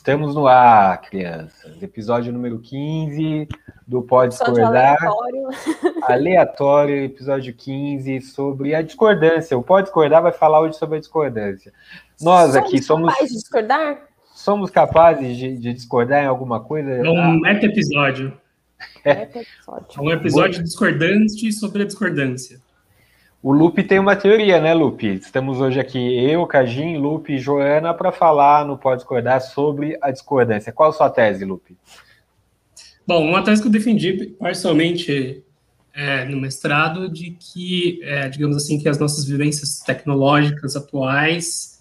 Estamos no ar, crianças. Episódio número 15 do Pode Discordar. Aleatório. aleatório, episódio 15 sobre a discordância. O Pode Discordar vai falar hoje sobre a discordância. Nós somos aqui somos. capazes de discordar? Somos capazes de, de discordar em alguma coisa? É um meta-episódio. É. é um episódio discordante sobre a discordância. O Lupe tem uma teoria, né, Lupe? Estamos hoje aqui, eu, Cajim, Lupe e Joana, para falar no Pode Discordar sobre a discordância. Qual a sua tese, Lupe? Bom, uma tese que eu defendi parcialmente é, no mestrado, de que, é, digamos assim, que as nossas vivências tecnológicas atuais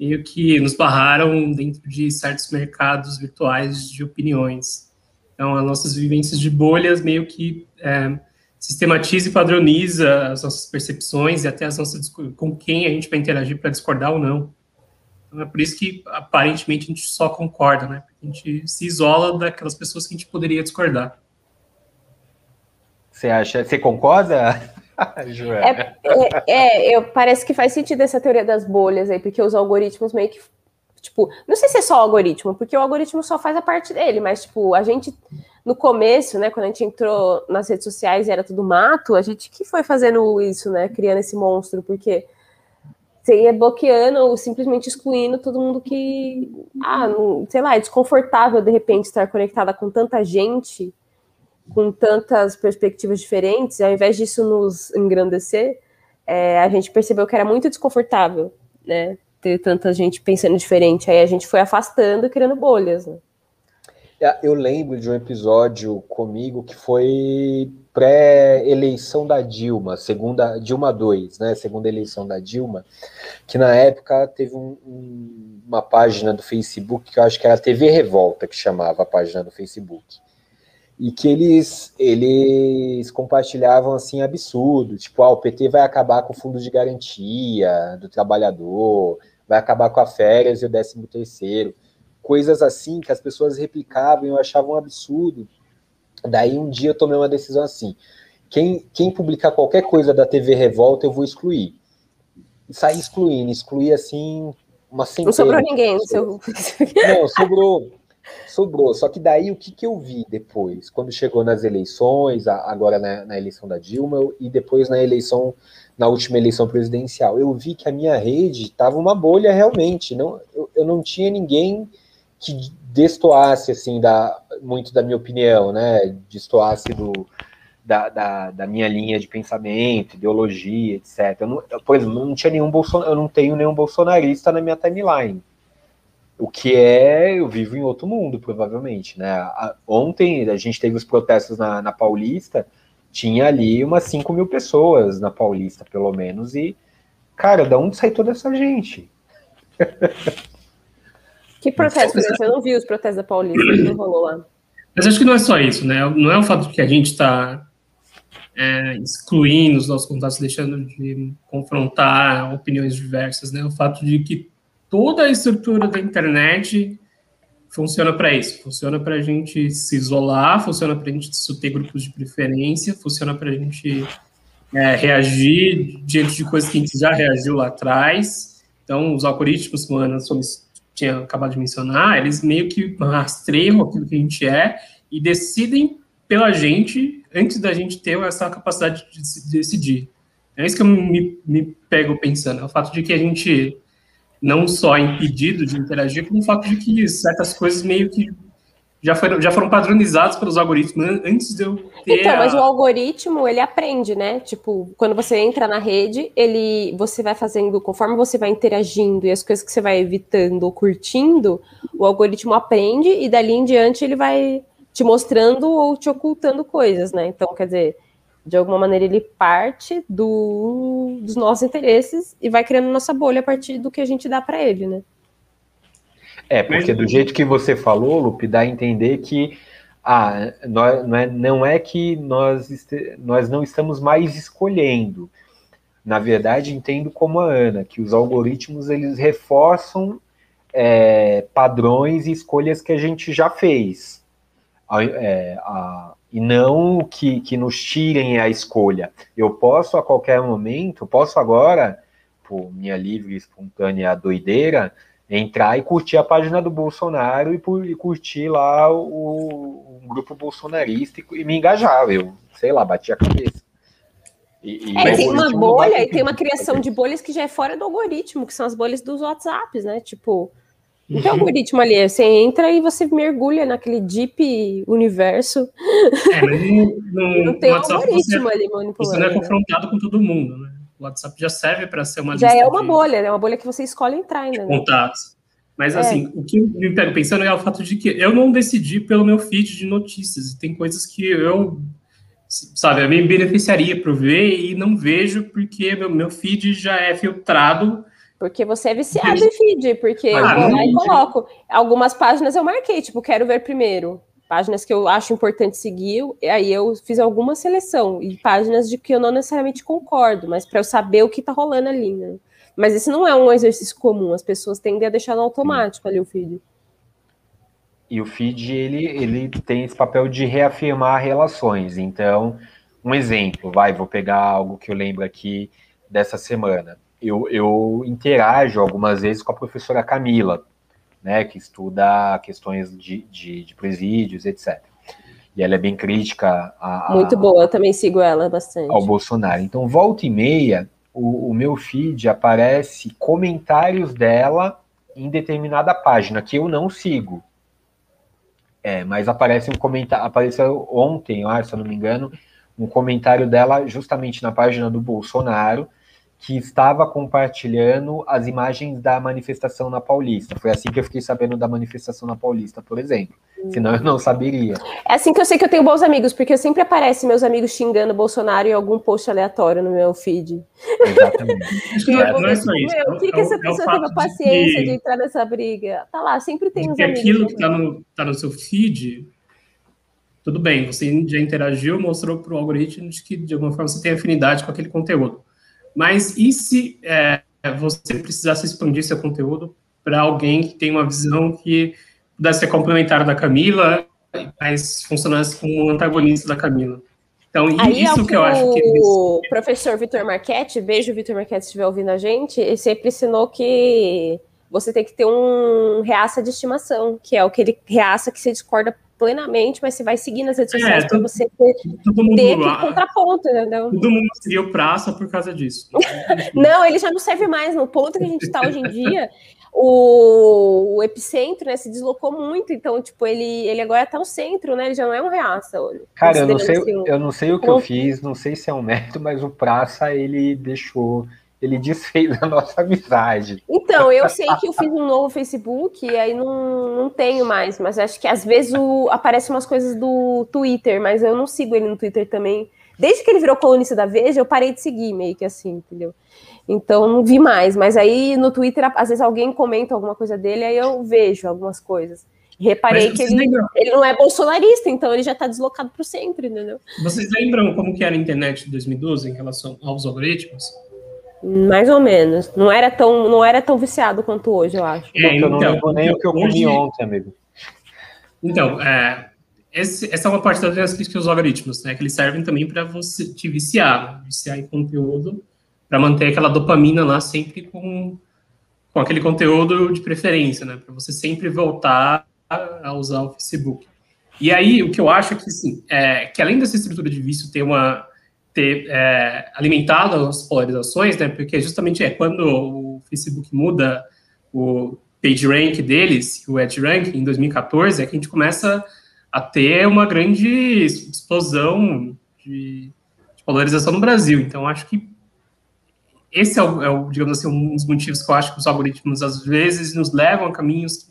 meio que nos barraram dentro de certos mercados virtuais de opiniões. Então, as nossas vivências de bolhas meio que é, sistematiza e padroniza as nossas percepções e até as nossas com quem a gente vai interagir para discordar ou não. Então é por isso que aparentemente a gente só concorda, né? Porque a gente se isola daquelas pessoas que a gente poderia discordar. Você acha? Você concorda? é, é, é, eu, parece que faz sentido essa teoria das bolhas aí, porque os algoritmos meio que Tipo, não sei se é só o algoritmo, porque o algoritmo só faz a parte dele, mas, tipo, a gente, no começo, né, quando a gente entrou nas redes sociais e era tudo mato, a gente que foi fazendo isso, né, criando esse monstro, porque você ia bloqueando ou simplesmente excluindo todo mundo que, ah, não, sei lá, é desconfortável de repente estar conectada com tanta gente, com tantas perspectivas diferentes, ao invés disso nos engrandecer, é, a gente percebeu que era muito desconfortável, né? ter tanta gente pensando diferente. Aí a gente foi afastando criando bolhas. Né? É, eu lembro de um episódio comigo que foi pré-eleição da Dilma, segunda Dilma 2, né? Segunda eleição da Dilma, que na época teve um, um, uma página do Facebook que eu acho que era a TV Revolta que chamava a página do Facebook e que eles, eles compartilhavam assim absurdo, tipo, ah, o PT vai acabar com o fundo de garantia do trabalhador, vai acabar com a férias e o décimo terceiro, coisas assim que as pessoas replicavam e eu achava um absurdo. Daí um dia eu tomei uma decisão assim, quem, quem publicar qualquer coisa da TV Revolta eu vou excluir. E saí excluindo, excluí assim uma centena. Não sobrou ninguém. Seu... Não, sobrou, sobrou. Só que daí o que, que eu vi depois, quando chegou nas eleições, agora na, na eleição da Dilma e depois na eleição na última eleição presidencial. Eu vi que a minha rede estava uma bolha realmente. Não, eu, eu, não tinha ninguém que destoasse assim da muito da minha opinião, né? Destoasse do da, da, da minha linha de pensamento, ideologia, etc. Eu não, eu, por exemplo, não tinha nenhum Bolson, eu não tenho nenhum bolsonarista na minha timeline. O que é, eu vivo em outro mundo, provavelmente, né? ontem a gente teve os protestos na, na Paulista, tinha ali umas 5 mil pessoas na Paulista, pelo menos, e, cara, da onde sai toda essa gente? Que protesto? Eu não vi os protestos da Paulista, que rolou lá. Mas acho que não é só isso, né? Não é o fato de que a gente está é, excluindo os nossos contatos, deixando de confrontar opiniões diversas, né? O fato de que toda a estrutura da internet funciona para isso. Funciona para a gente se isolar, funciona para a gente ter grupos de preferência, funciona para a gente é, reagir diante de coisas que a gente já reagiu lá atrás. Então, os algoritmos, a Ana tinha acabado de mencionar, eles meio que rastreiam aquilo que a gente é e decidem pela gente antes da gente ter essa capacidade de decidir. É isso que eu me, me pego pensando, é o fato de que a gente não só impedido de interagir, como o fato de que certas coisas meio que já foram, já foram padronizadas pelos algoritmos antes de eu ter. Então, a... mas o algoritmo ele aprende, né? Tipo, quando você entra na rede, ele você vai fazendo, conforme você vai interagindo e as coisas que você vai evitando ou curtindo, o algoritmo aprende e dali em diante ele vai te mostrando ou te ocultando coisas, né? Então, quer dizer, de alguma maneira ele parte do, dos nossos interesses e vai criando nossa bolha a partir do que a gente dá para ele, né? É, porque do jeito que você falou, Lupe, dá a entender que ah, nós, não, é, não é que nós, este, nós não estamos mais escolhendo. Na verdade, entendo como a Ana, que os algoritmos eles reforçam é, padrões e escolhas que a gente já fez. É, a, e não que, que nos tirem a escolha. Eu posso a qualquer momento, posso agora, por minha livre, espontânea doideira, entrar e curtir a página do Bolsonaro e, e curtir lá o, o, grupo bolsonarista e, e me engajar, eu, sei lá, bati a cabeça. E, e é, tem uma bolha e tem uma criação de bolhas que já é fora do algoritmo, que são as bolhas dos WhatsApps, né? Tipo, não tem uhum. algoritmo ali, você entra e você mergulha naquele deep universo. É, mas não, não tem algoritmo você, ali manipulando. Você não é confrontado com todo mundo, né? O WhatsApp já serve para ser uma Já é uma de, bolha, é uma bolha que você escolhe entrar ainda. Né? Contatos. Mas é. assim, o que me pego pensando é o fato de que eu não decidi pelo meu feed de notícias. E tem coisas que eu, sabe, eu me beneficiaria para ver e não vejo porque meu, meu feed já é filtrado porque você é viciado em feed, porque ah, eu vou lá e coloco. Algumas páginas eu marquei, tipo, quero ver primeiro. Páginas que eu acho importante seguir, aí eu fiz alguma seleção. E páginas de que eu não necessariamente concordo, mas para eu saber o que tá rolando ali, né? Mas esse não é um exercício comum, as pessoas tendem a deixar no automático ali o feed. E o feed, ele, ele tem esse papel de reafirmar relações. Então, um exemplo, vai, vou pegar algo que eu lembro aqui dessa semana eu, eu interajo algumas vezes com a professora Camila, né, que estuda questões de, de, de presídios, etc. E ela é bem crítica a, Muito boa, eu também sigo ela bastante. Ao Bolsonaro. Então, volta e meia, o, o meu feed aparece comentários dela em determinada página, que eu não sigo. É, mas aparece um comentário, apareceu ontem, acho, se eu não me engano, um comentário dela justamente na página do Bolsonaro, que estava compartilhando as imagens da manifestação na Paulista. Foi assim que eu fiquei sabendo da manifestação na Paulista, por exemplo. Hum. Senão eu não saberia. É assim que eu sei que eu tenho bons amigos, porque sempre aparece meus amigos xingando Bolsonaro em algum post aleatório no meu feed. Exatamente. é, não é só isso. Meu, que, que essa é pessoa teve a paciência de... de... entrar nessa briga? Tá lá, sempre tem os amigos. Aquilo que está no, tá no seu feed tudo bem, você já interagiu, mostrou para o algoritmo de que de alguma forma você tem afinidade com aquele conteúdo. Mas e se é, você precisasse expandir seu conteúdo para alguém que tem uma visão que pudesse ser complementar da Camila, mas funcionasse como antagonista da Camila? Então, Aí isso é que, que eu acho que. O professor Vitor Marchetti, beijo, Vitor Marchetti, se estiver ouvindo a gente, ele sempre ensinou que você tem que ter um reaça de estimação, que é aquele reaça que você discorda plenamente, mas você vai seguir nas redes é, sociais é, para você ter, todo mundo, ter que contraponto, entendeu? Todo mundo seguiu praça por causa disso. não, ele já não serve mais. No ponto que a gente está hoje em dia, o, o, epicentro né, se deslocou muito, então, tipo, ele, ele agora está no centro, né? Ele já não é um reaça. Cara, eu não, sei, assim, eu não sei o que eu fiz, não sei se é um mérito, mas o praça ele deixou ele desfez a nossa amizade. Então, eu sei que eu fiz um novo Facebook e aí não, não tenho mais, mas acho que às vezes o, aparecem umas coisas do Twitter, mas eu não sigo ele no Twitter também. Desde que ele virou colunista da Veja, eu parei de seguir, meio que assim, entendeu? Então não vi mais, mas aí no Twitter, às vezes alguém comenta alguma coisa dele, aí eu vejo algumas coisas. Reparei que ele, ele não é bolsonarista, então ele já está deslocado para o centro, entendeu? Vocês lembram como que era a internet de 2012 em relação aos algoritmos? Mais ou menos. Não era tão, não era tão viciado quanto hoje, eu acho. É, então, eu não então, lembro nem o que eu comi hoje... ontem, amigo. Então, é, esse, essa é uma parte das críticas dos algoritmos, né? Que eles servem também para você te viciar, viciar em conteúdo, para manter aquela dopamina lá sempre com, com aquele conteúdo de preferência, né? Para você sempre voltar a usar o Facebook. E aí, o que eu acho é que, assim, é, que além dessa estrutura de vício ter uma ter é, alimentado as polarizações, né? Porque justamente é quando o Facebook muda o PageRank deles, o EdgeRank, em 2014, é que a gente começa a ter uma grande explosão de, de polarização no Brasil. Então, acho que esse é o, é o, digamos assim, um dos motivos que eu acho que os algoritmos, às vezes, nos levam a caminhos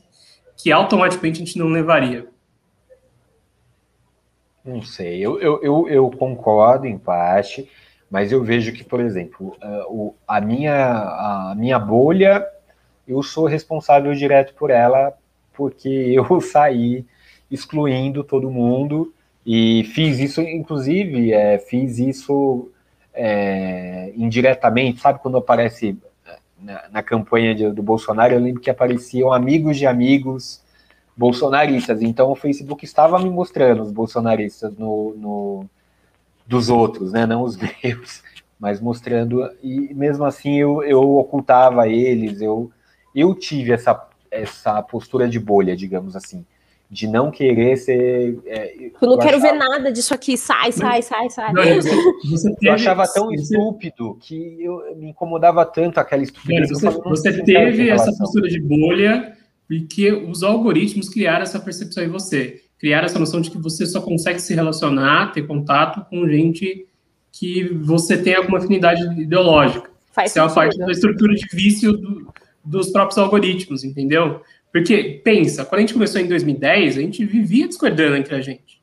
que automaticamente a gente não levaria. Não sei, eu, eu, eu, eu, concordo em parte, mas eu vejo que, por exemplo, uh, a, minha, a minha bolha, eu sou responsável direto por ela, porque eu saí excluindo todo mundo e fiz isso, inclusive, é, fiz isso é, indiretamente, sabe quando aparece na, na campanha de, do Bolsonaro, eu lembro que apareciam amigos de amigos bolsonaristas. Então o Facebook estava me mostrando os bolsonaristas no, no dos outros, né? Não os meus, mas mostrando. E mesmo assim eu, eu ocultava eles, eu, eu tive essa, essa postura de bolha, digamos assim de não querer ser. É, eu não eu quero achava... ver nada disso aqui, sai, sai, sai, sai. Não, você, teve, eu achava tão você... estúpido que eu, me incomodava tanto aquela estupidez. Você, você teve essa postura de bolha porque os algoritmos criaram essa percepção em você. Criaram essa noção de que você só consegue se relacionar, ter contato com gente que você tem alguma afinidade ideológica. Faz Isso é uma parte da estrutura de vício do, dos próprios algoritmos, entendeu? Porque, pensa, quando a gente começou em 2010, a gente vivia discordando entre a gente.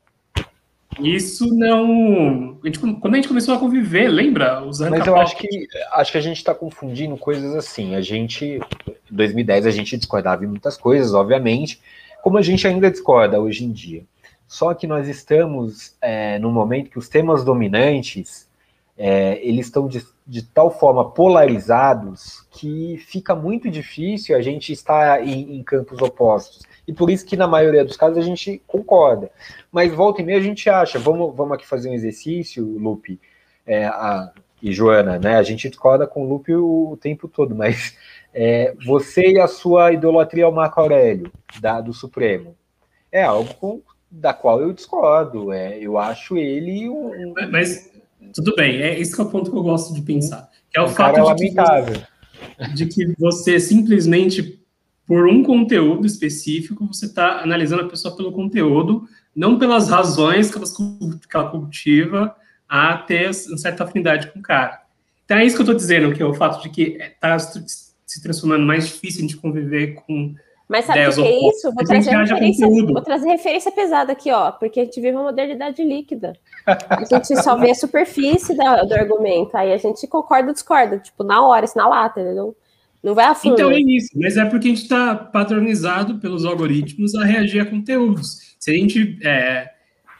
Isso não. A gente, quando a gente começou a conviver, lembra? Mas eu acho que, acho que a gente está confundindo coisas assim. A gente, em 2010, a gente discordava em muitas coisas, obviamente, como a gente ainda discorda hoje em dia. Só que nós estamos é, num momento que os temas dominantes é, eles estão de, de, tal forma polarizados que fica muito difícil a gente estar em, em, campos opostos. E por isso que na maioria dos casos a gente concorda. Mas volta e meia a gente acha, vamos, vamos aqui fazer um exercício, Lupe é, a, e Joana, né? A gente discorda com o Lupe o, o tempo todo, mas é, você e a sua idolatria ao Marco Aurélio, da, do Supremo, é algo com, da qual eu discordo. É, eu acho ele um. Mas tudo bem, é esse é o ponto que eu gosto de pensar. Que é o, fato é de, que, de que você simplesmente, por um conteúdo específico, você está analisando a pessoa pelo conteúdo, não pelas razões que ela, que ela cultiva a ter uma certa afinidade com o cara. Então é isso que eu estou dizendo, que é o fato de que está se transformando mais difícil de conviver com mas sabe o que é isso? Vou trazer, referência, vou trazer referência pesada aqui, ó, porque a gente vive uma modernidade líquida. A gente só vê a superfície da, do argumento, aí a gente concorda ou discorda, tipo, na hora, assim, na lata, não, não vai a fundo. Então é isso, mas é porque a gente está padronizado pelos algoritmos a reagir a conteúdos. Se a gente é,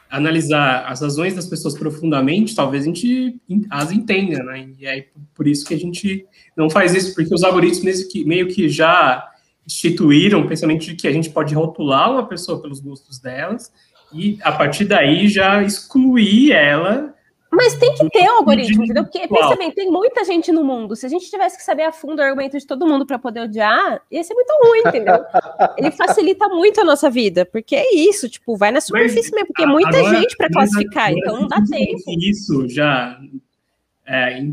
analisar as razões das pessoas profundamente, talvez a gente as entenda, né? E é por isso que a gente não faz isso, porque os algoritmos meio que já instituíram o pensamento de que a gente pode rotular uma pessoa pelos gostos delas e, a partir daí, já excluir ela. Mas tem que ter um algoritmo, entendeu? Porque, pensa bem, tem muita gente no mundo. Se a gente tivesse que saber a fundo o argumento de todo mundo para poder odiar, ia ser muito ruim, entendeu? Ele facilita muito a nossa vida, porque é isso, tipo, vai na superfície mas, mesmo, porque é muita agora, gente para classificar, agora, então não dá tempo. Isso já é,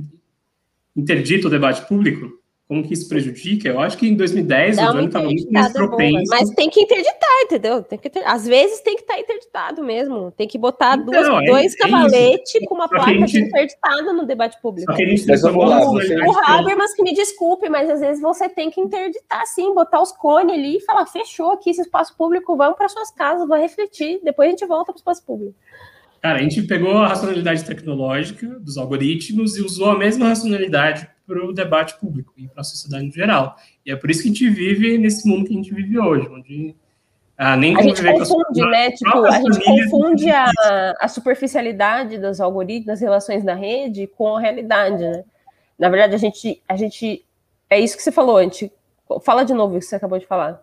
interdito o debate público, como que isso prejudica? Eu acho que em 2010 Dá o Johnny estava muito mais propenso. Mas tem que interditar, entendeu? Tem que ter... Às vezes tem que estar tá interditado mesmo. Tem que botar então, duas, é, dois é cavaletes com uma placa gente... de interditado no debate público. Só que a gente mas vamos lá, você... O Habermas que me desculpe, mas às vezes você tem que interditar sim, botar os cones ali e falar, fechou aqui esse espaço público, vamos para suas casas, vai refletir, depois a gente volta para o espaço público. Cara, a gente pegou a racionalidade tecnológica dos algoritmos e usou a mesma racionalidade para o debate público e para a sociedade em geral. E é por isso que a gente vive nesse mundo que a gente vive hoje, onde ah, nem a gente confunde, né? Tipo, a gente confunde a, a, superficialidade dos algoritmos, das relações da rede com a realidade, né? Na verdade, a gente, a gente é isso que você falou, a gente fala de novo o que você acabou de falar.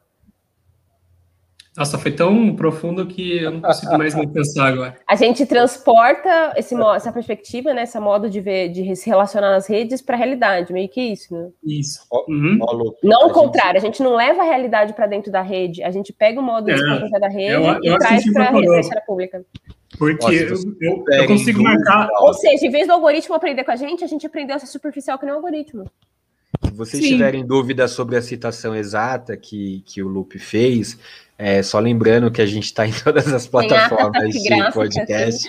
Nossa, foi tão profundo que eu não consigo mais me pensar agora. A gente transporta esse, essa perspectiva, né, esse modo de ver, de se relacionar nas redes para a realidade, meio que isso, né? Isso. Uhum. Não o contrário, a gente não leva a realidade para dentro da rede, a gente pega o modo de é, se comportar da rede eu, eu e traz para a esfera pública. Porque Nossa, eu, eu, eu, consigo marcar. Ou seja, em vez do algoritmo aprender com a gente, a gente aprendeu essa superficial que nem o algoritmo. Se vocês Sim. tiverem dúvida sobre a citação exata que, que o Lupe fez, é, só lembrando que a gente está em todas as plataformas de podcast.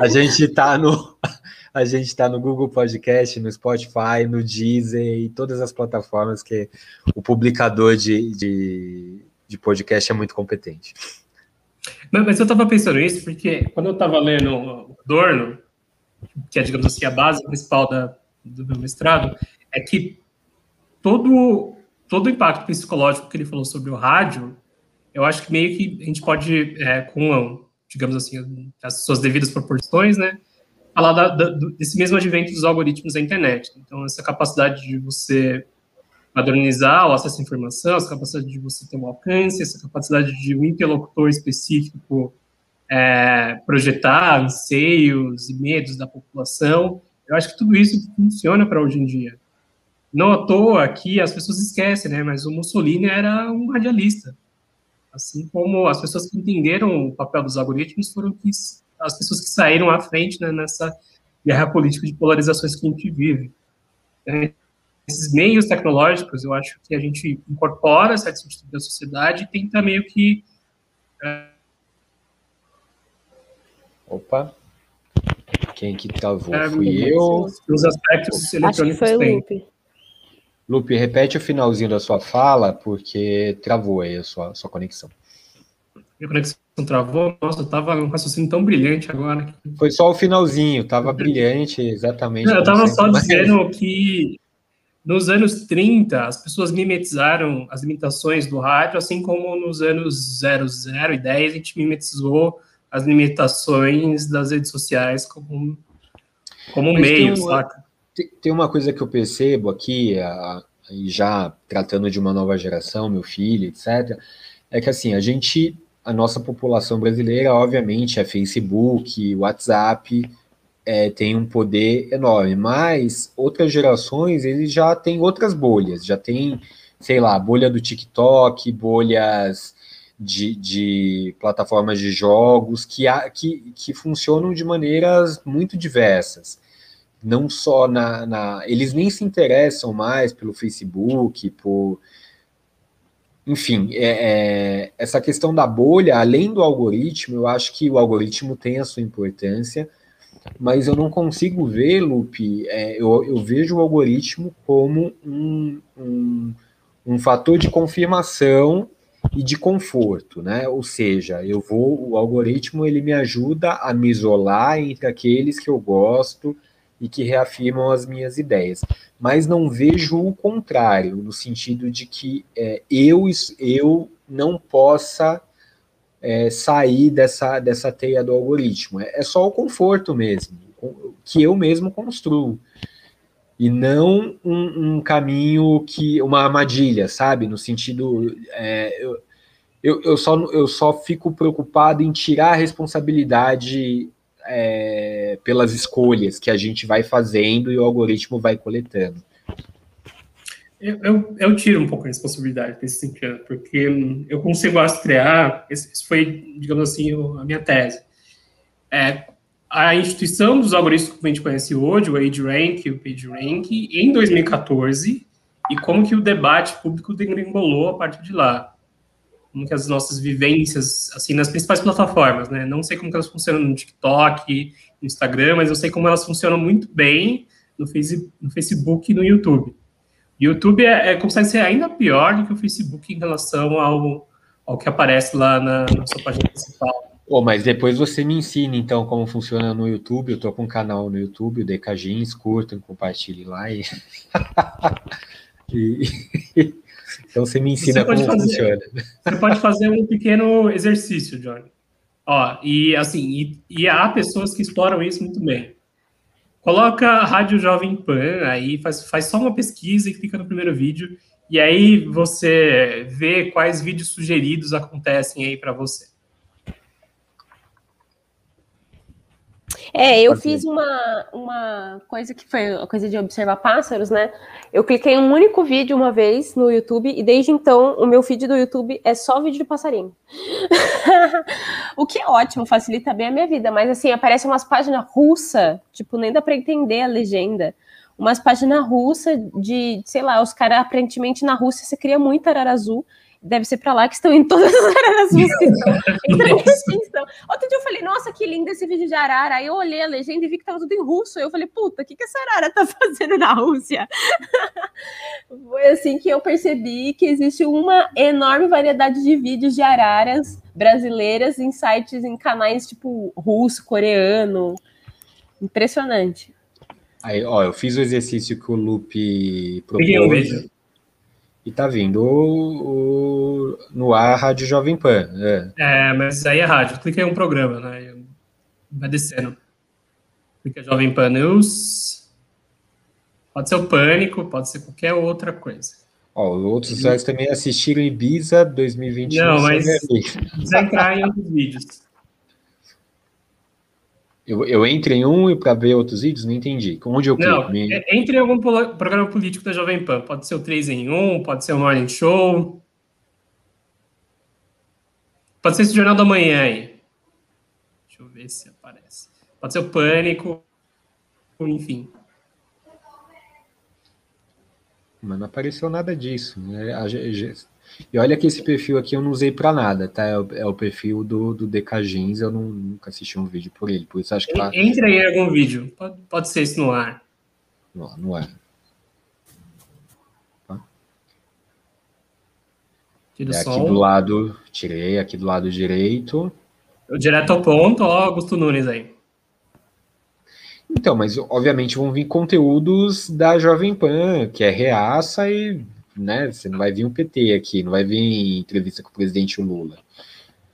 A gente está no a gente está no Google Podcast, no Spotify, no Deezer e todas as plataformas que o publicador de, de, de podcast é muito competente. Mas, mas eu estava pensando nisso porque quando eu estava lendo o Dorno, que é, digamos assim, a base principal da, do meu mestrado, é que todo, todo o impacto psicológico que ele falou sobre o rádio eu acho que meio que a gente pode, é, com, digamos assim, as suas devidas proporções, né, falar da, da, desse mesmo advento dos algoritmos da internet. Então, essa capacidade de você padronizar o acesso à informação, essa capacidade de você ter um alcance, essa capacidade de um interlocutor específico é, projetar anseios e medos da população. Eu acho que tudo isso funciona para hoje em dia. Não à toa que as pessoas esquecem, né? Mas o Mussolini era um radialista. Assim como as pessoas que entenderam o papel dos algoritmos foram que, as pessoas que saíram à frente né, nessa guerra política de polarizações que a gente vive. É, esses meios tecnológicos, eu acho que a gente incorpora certo sentido da sociedade e tenta meio que. É... Opa! Quem que travou? É, Fui eu. Os aspectos eletrônicos acho que foi Lupe. Lupe, repete o finalzinho da sua fala, porque travou aí a sua, sua conexão. Minha conexão travou? Nossa, eu tava um raciocínio tão brilhante agora. Foi só o finalzinho, tava brilhante, exatamente. Não, eu tava só dizendo que nos anos 30, as pessoas mimetizaram as limitações do rádio, assim como nos anos 00 e 10 a gente mimetizou as limitações das redes sociais como, como meio, uma, saca? Tem uma coisa que eu percebo aqui, e já tratando de uma nova geração, meu filho, etc., é que assim, a gente, a nossa população brasileira, obviamente, é Facebook, WhatsApp, é, tem um poder enorme, mas outras gerações eles já têm outras bolhas, já tem, sei lá, bolha do TikTok, bolhas de, de plataformas de jogos que, que, que funcionam de maneiras muito diversas. Não só na, na. Eles nem se interessam mais pelo Facebook, por. Enfim, é, é, essa questão da bolha, além do algoritmo, eu acho que o algoritmo tem a sua importância, mas eu não consigo ver, Lupe, é, eu, eu, vejo o algoritmo como um, um, um, fator de confirmação e de conforto, né? Ou seja, eu vou, o algoritmo ele me ajuda a me isolar entre aqueles que eu gosto e que reafirmam as minhas ideias, mas não vejo o contrário, no sentido de que é, eu, eu não possa é, sair dessa, dessa teia do algoritmo. É, é, só o conforto mesmo, que eu mesmo construo. E não um, um caminho que. uma armadilha, sabe? No sentido. É, eu, eu, só, eu só fico preocupado em tirar a responsabilidade é, pelas escolhas que a gente vai fazendo e o algoritmo vai coletando. Eu, eu, eu, tiro um pouco a responsabilidade nesse sentido, porque eu consigo rastrear, isso foi, digamos assim, a minha tese. É, a instituição dos algoritmos que a gente conhece hoje, o AgeRank e o PageRank, em 2014, e como que o debate público degringolou a partir de lá. Como que as nossas vivências, assim, nas principais plataformas, né? Não sei como que elas funcionam no TikTok, no Instagram, mas eu sei como elas funcionam muito bem no Facebook e no YouTube. YouTube é, é, consegue ser ainda pior do que o Facebook em relação ao, ao que aparece lá na, na sua página principal. Oh, mas depois você me ensina, então, como funciona no YouTube. Eu tô com um canal no YouTube, o DKGins, curtam, compartilhem lá. E... e... então você me ensina você como fazer, funciona. Você pode fazer um pequeno exercício, Johnny. Ó, e assim, e, e há pessoas que exploram isso muito bem. Coloca a Rádio Jovem Pan, aí faz, faz só uma pesquisa e clica no primeiro vídeo, e aí você vê quais vídeos sugeridos acontecem aí para você. É, eu fiz uma, uma coisa que foi a coisa de observar pássaros, né? Eu cliquei um único vídeo uma vez no YouTube e desde então o meu feed do YouTube é só vídeo de passarinho. o que é ótimo, facilita bem a minha vida, mas assim, aparece umas páginas russas, tipo, nem dá para entender a legenda. Umas páginas russas de, sei lá, os caras aparentemente na Rússia você cria muito arara azul deve ser para lá que estão em todas as áreas que estão Outro dia eu falei, nossa, que lindo esse vídeo de arara. Aí eu olhei a legenda e vi que estava tudo em russo. Aí eu falei, puta, o que, que essa arara tá fazendo na Rússia? Foi assim que eu percebi que existe uma enorme variedade de vídeos de araras brasileiras em sites, em canais tipo russo, coreano. Impressionante. Aí, ó, eu fiz o exercício que o Lupe propôs. E tá vindo o, o, no ar a Rádio Jovem Pan. É. é, mas aí é rádio. Clica em um programa, né? Vai descendo. Clica Jovem Pan News. Pode ser o Pânico, pode ser qualquer outra coisa. Ó, outros usuários também assistiram Ibiza 2021. Não, mas precisa entrar em outros vídeos. Eu, eu entro em um e para ver outros vídeos? Não entendi. Onde eu clico? Não, Me... É, entre em algum programa político da Jovem Pan. Pode ser o 3 em 1, pode ser o Morning Show. Pode ser esse Jornal da Manhã aí. Deixa eu ver se aparece. Pode ser o Pânico. Enfim. Mas não apareceu nada disso. Né? E olha que esse perfil aqui eu não usei para nada, tá? É o, é o, perfil do, do DK Jeans, eu não, nunca assisti um vídeo por ele, por isso acho que tá... Entra aí em algum vídeo, pode, pode ser isso no ar. Não, no ar. Tá? É aqui do lado, tirei aqui do lado direito. Direto ao ponto, ó, Augusto Nunes aí. Então, mas obviamente vão vir conteúdos da Jovem Pan, que é reaça e né? Você não vai vir um PT aqui, não vai vir entrevista com o presidente Lula.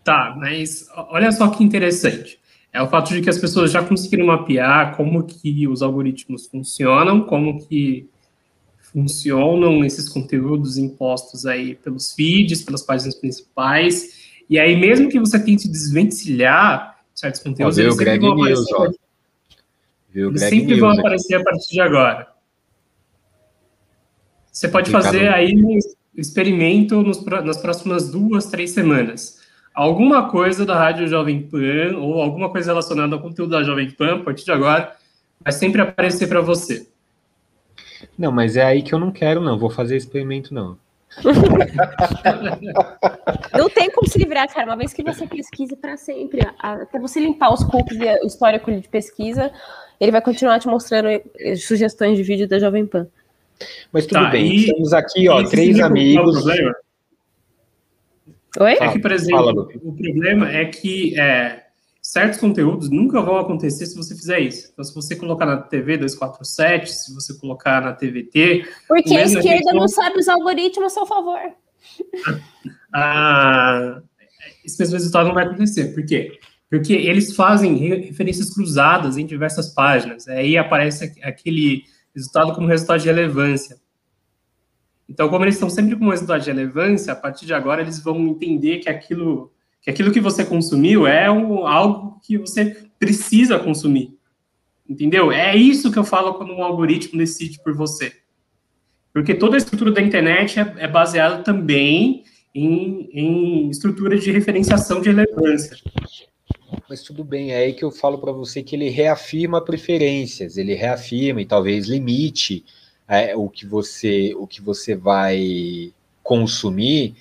Tá, mas olha só que interessante. É o fato de que as pessoas já conseguiram mapear como que os algoritmos funcionam, como que funcionam esses conteúdos impostos aí pelos feeds, pelas páginas principais. E aí, mesmo que você tente desvencilhar certos conteúdos, ó, eles sempre vão News, aparecer, eles sempre vão aparecer a partir de agora. Você pode fazer aí um experimento nos, nas próximas duas, três semanas. Alguma coisa da Rádio Jovem Pan ou alguma coisa relacionada ao conteúdo da Jovem Pan, a partir de agora, vai sempre aparecer para você. Não, mas é aí que eu não quero, não. Vou fazer experimento, não. não tem como se livrar, cara. Uma vez que você pesquisa para sempre, até você limpar os cookies e o histórico de pesquisa, ele vai continuar te mostrando eh, sugestões de vídeo da Jovem Pan. Mas tudo tá, bem, estamos aqui, ó, três amigos. Oi? É que, por exemplo, Fala, o problema é que é, certos conteúdos nunca vão acontecer se você fizer isso. Então, se você colocar na TV 247, se você colocar na TVT. Porque a esquerda não sabe os algoritmos a seu favor. Ah, esse mesmo resultado não vai acontecer. Por quê? Porque eles fazem referências cruzadas em diversas páginas. Aí aparece aquele resultado como resultado de relevância. Então, como eles estão sempre com resultado de relevância, a partir de agora eles vão entender que aquilo que, aquilo que você consumiu é um, algo que você precisa consumir. Entendeu? É isso que eu falo quando um algoritmo decide por você. Porque toda a estrutura da internet é, é baseada também em, em estrutura de referenciação de relevância. Mas tudo bem, é aí que eu falo para você que ele reafirma preferências, ele reafirma e talvez limite é, o que você o que você vai consumir,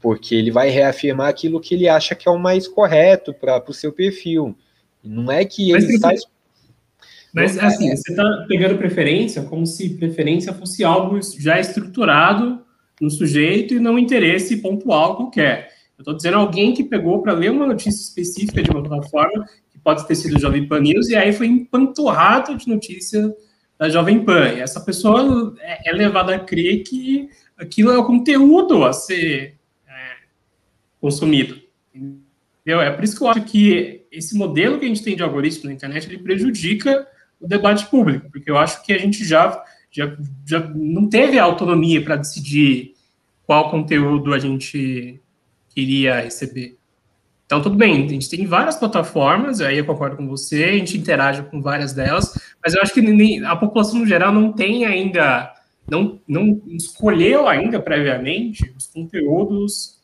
porque ele vai reafirmar aquilo que ele acha que é o mais correto para o seu perfil. Não é que ele está. Mas assim, é... você está pegando preferência como se preferência fosse algo já estruturado no sujeito e não interesse pontual qualquer. Eu estou dizendo alguém que pegou para ler uma notícia específica de uma plataforma, que pode ter sido Jovem Pan News, e aí foi empanturrado de notícia da Jovem Pan. E essa pessoa é, é levada a crer que aquilo é o conteúdo a ser é, consumido. Entendeu? É por isso que eu acho que esse modelo que a gente tem de algoritmo na internet, ele prejudica o debate público, porque eu acho que a gente já, já, já não teve autonomia para decidir qual conteúdo a gente queria receber. Então, tudo bem, a gente tem várias plataformas, aí eu concordo com você, a gente interage com várias delas, mas eu acho que a população no geral não tem ainda, não, não escolheu ainda previamente os conteúdos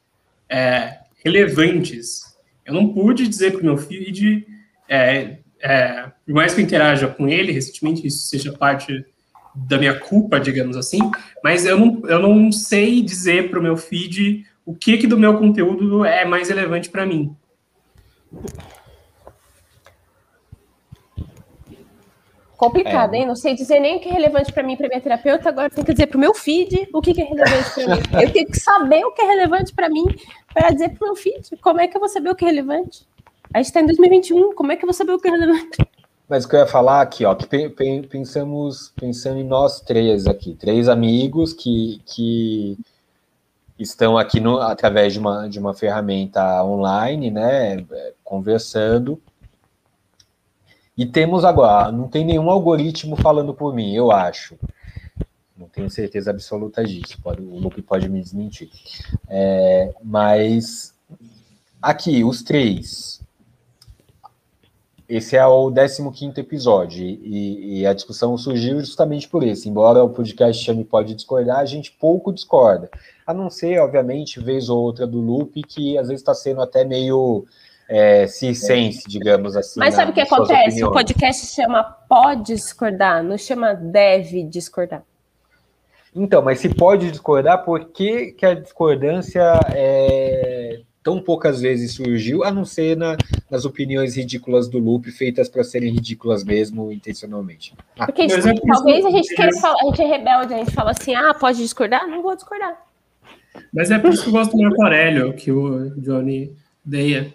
é, relevantes. Eu não pude dizer para o meu feed, é, é, por mais que eu interaja com ele recentemente, isso seja parte da minha culpa, digamos assim, mas eu não, eu não sei dizer para o meu feed o que, que do meu conteúdo é mais relevante para mim. Complicado, é. hein? Não sei dizer nem o que é relevante para mim, para minha terapeuta. Agora tenho que dizer para o meu feed o que, que é relevante para mim. Eu tenho que saber o que é relevante para mim para dizer para o meu feed. Como é que eu vou saber o que é relevante? A gente está em 2021. Como é que eu vou saber o que é relevante? Mas o que eu ia falar aqui, ó, que pensamos pensando em nós três aqui, três amigos que, que estão aqui no, através de uma, de uma ferramenta online, né, conversando. E temos agora, não tem nenhum algoritmo falando por mim, eu acho. Não tenho certeza absoluta disso, pode, o Lupe pode me desmentir. É, mas aqui, os três. Esse é o 15 episódio, e, e, a discussão surgiu justamente por isso. Embora o podcast chame Pode Discordar, a gente pouco discorda. A não ser, obviamente, vez ou outra do Loop, que às vezes está sendo até meio é, sense, digamos assim. Mas sabe o que acontece? Opiniões. O podcast chama Pode Discordar, não chama Deve Discordar. Então, mas se pode discordar, por que, que a discordância é, tão poucas vezes surgiu, a não ser na, nas opiniões ridículas do Lupe, feitas para serem ridículas mesmo, intencionalmente. Ah. Porque tipo, é talvez a gente queira falar, a gente é rebelde, a gente fala assim, ah, pode discordar? Não vou discordar. Mas é por isso que eu gosto do Marco Aurélio, que o Johnny odeia.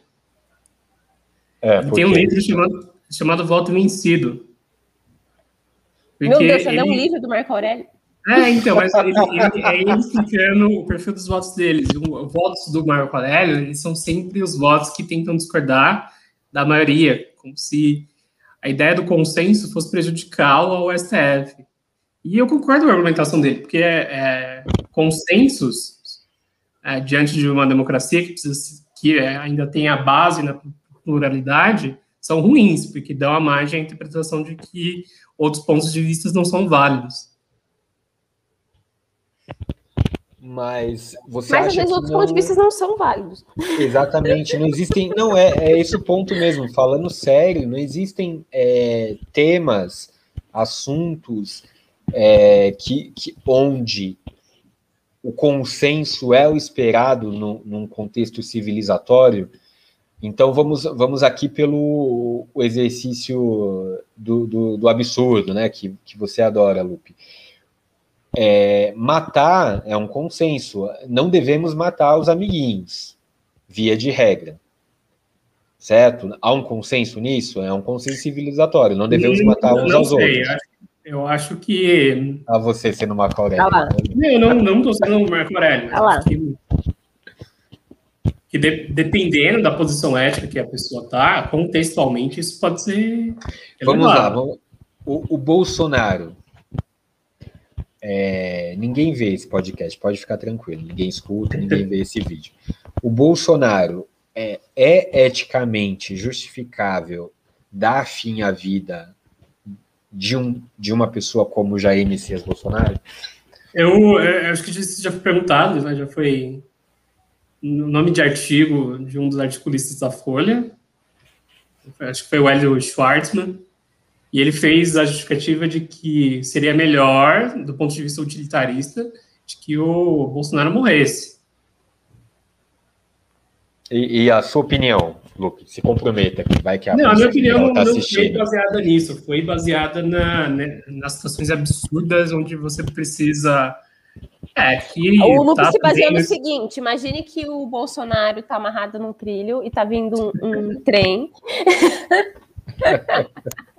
É, porque... Tem um livro chamado, chamado Voto Vencido. Meu Deus, você ele... leu um livro do Marco Aurélio? É, então, mas ele, ele, é explicando o perfil dos votos deles. Os votos do Marco Aurélio, eles são sempre os votos que tentam discordar da maioria, como se a ideia do consenso fosse prejudicial ao STF. E eu concordo com a argumentação dele, porque é, é, consensos é, diante de uma democracia que, precisa, que é, ainda tem a base na pluralidade são ruins, porque dão a margem à interpretação de que outros pontos de vista não são válidos. Mas você Mas acha às vezes outros não... pontos de vista não são válidos. Exatamente, não existem. Não, é, é esse o ponto mesmo. Falando sério, não existem é, temas, assuntos é, que, que, onde o consenso é o esperado no, num contexto civilizatório. Então vamos, vamos aqui pelo exercício do, do, do absurdo, né? Que, que você adora, Lupe. É, matar é um consenso. Não devemos matar os amiguinhos, via de regra. Certo? Há um consenso nisso? É um consenso civilizatório. Não devemos não, matar uns aos sei. outros. Eu acho que. A você sendo Marco Aurélio. Tá eu não, não estou sendo Marco Aurélio. Tá que, que de, dependendo da posição ética que a pessoa está, contextualmente, isso pode ser. Vamos lá. Vamos, o, o Bolsonaro é, ninguém vê esse podcast, pode ficar tranquilo. Ninguém escuta, ninguém vê esse vídeo. O Bolsonaro é, é eticamente justificável dar fim à vida de, um, de uma pessoa como Jair Messias Bolsonaro? Eu, eu acho que isso já foi perguntado, né? já foi no nome de artigo de um dos articulistas da Folha, acho que foi o Hélio Schwartzman, e ele fez a justificativa de que seria melhor, do ponto de vista utilitarista, de que o Bolsonaro morresse. E, e a sua opinião, Luke? Se comprometa, que vai que a Não, a minha opinião tá não foi baseada nisso, foi baseada na, né, nas situações absurdas onde você precisa. É, que o Luke tá se baseia no seguinte: imagine que o Bolsonaro está amarrado num trilho e está vindo um, um trem.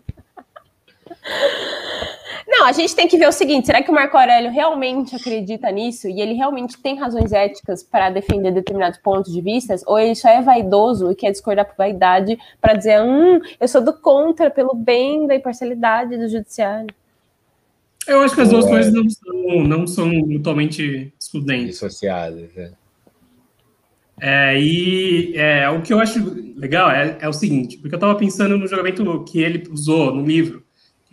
Não, a gente tem que ver o seguinte: será que o Marco Aurélio realmente acredita nisso e ele realmente tem razões éticas para defender determinados pontos de vista? Ou ele só é vaidoso e quer discordar por vaidade para dizer, hum, eu sou do contra pelo bem da imparcialidade do judiciário? Eu acho que as duas é. coisas não são, não são mutuamente excludentes. Dissociadas, é. É, e é, o que eu acho legal é, é o seguinte, porque eu estava pensando no julgamento que ele usou no livro,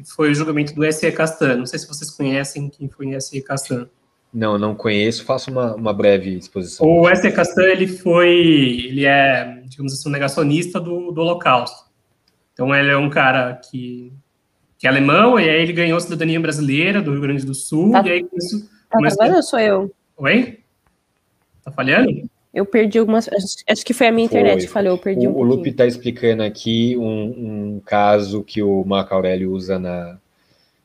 que foi o julgamento do S.E. Castan. Não sei se vocês conhecem quem foi S.E. Castan. Não, não conheço. Faço uma, uma breve exposição. O S.E. Castan, ele foi, ele é, digamos assim, um negacionista do, do Holocausto. Então, ele é um cara que, que é alemão, e aí ele ganhou a cidadania brasileira do Rio Grande do Sul, tá, e aí isso... Tá falhando ou sou eu? Oi? Tá falhando? Eu perdi algumas. Acho que foi a minha internet que falhou. Eu perdi o, um o Lupe está explicando aqui um, um, caso que o Marco Aurélio usa na,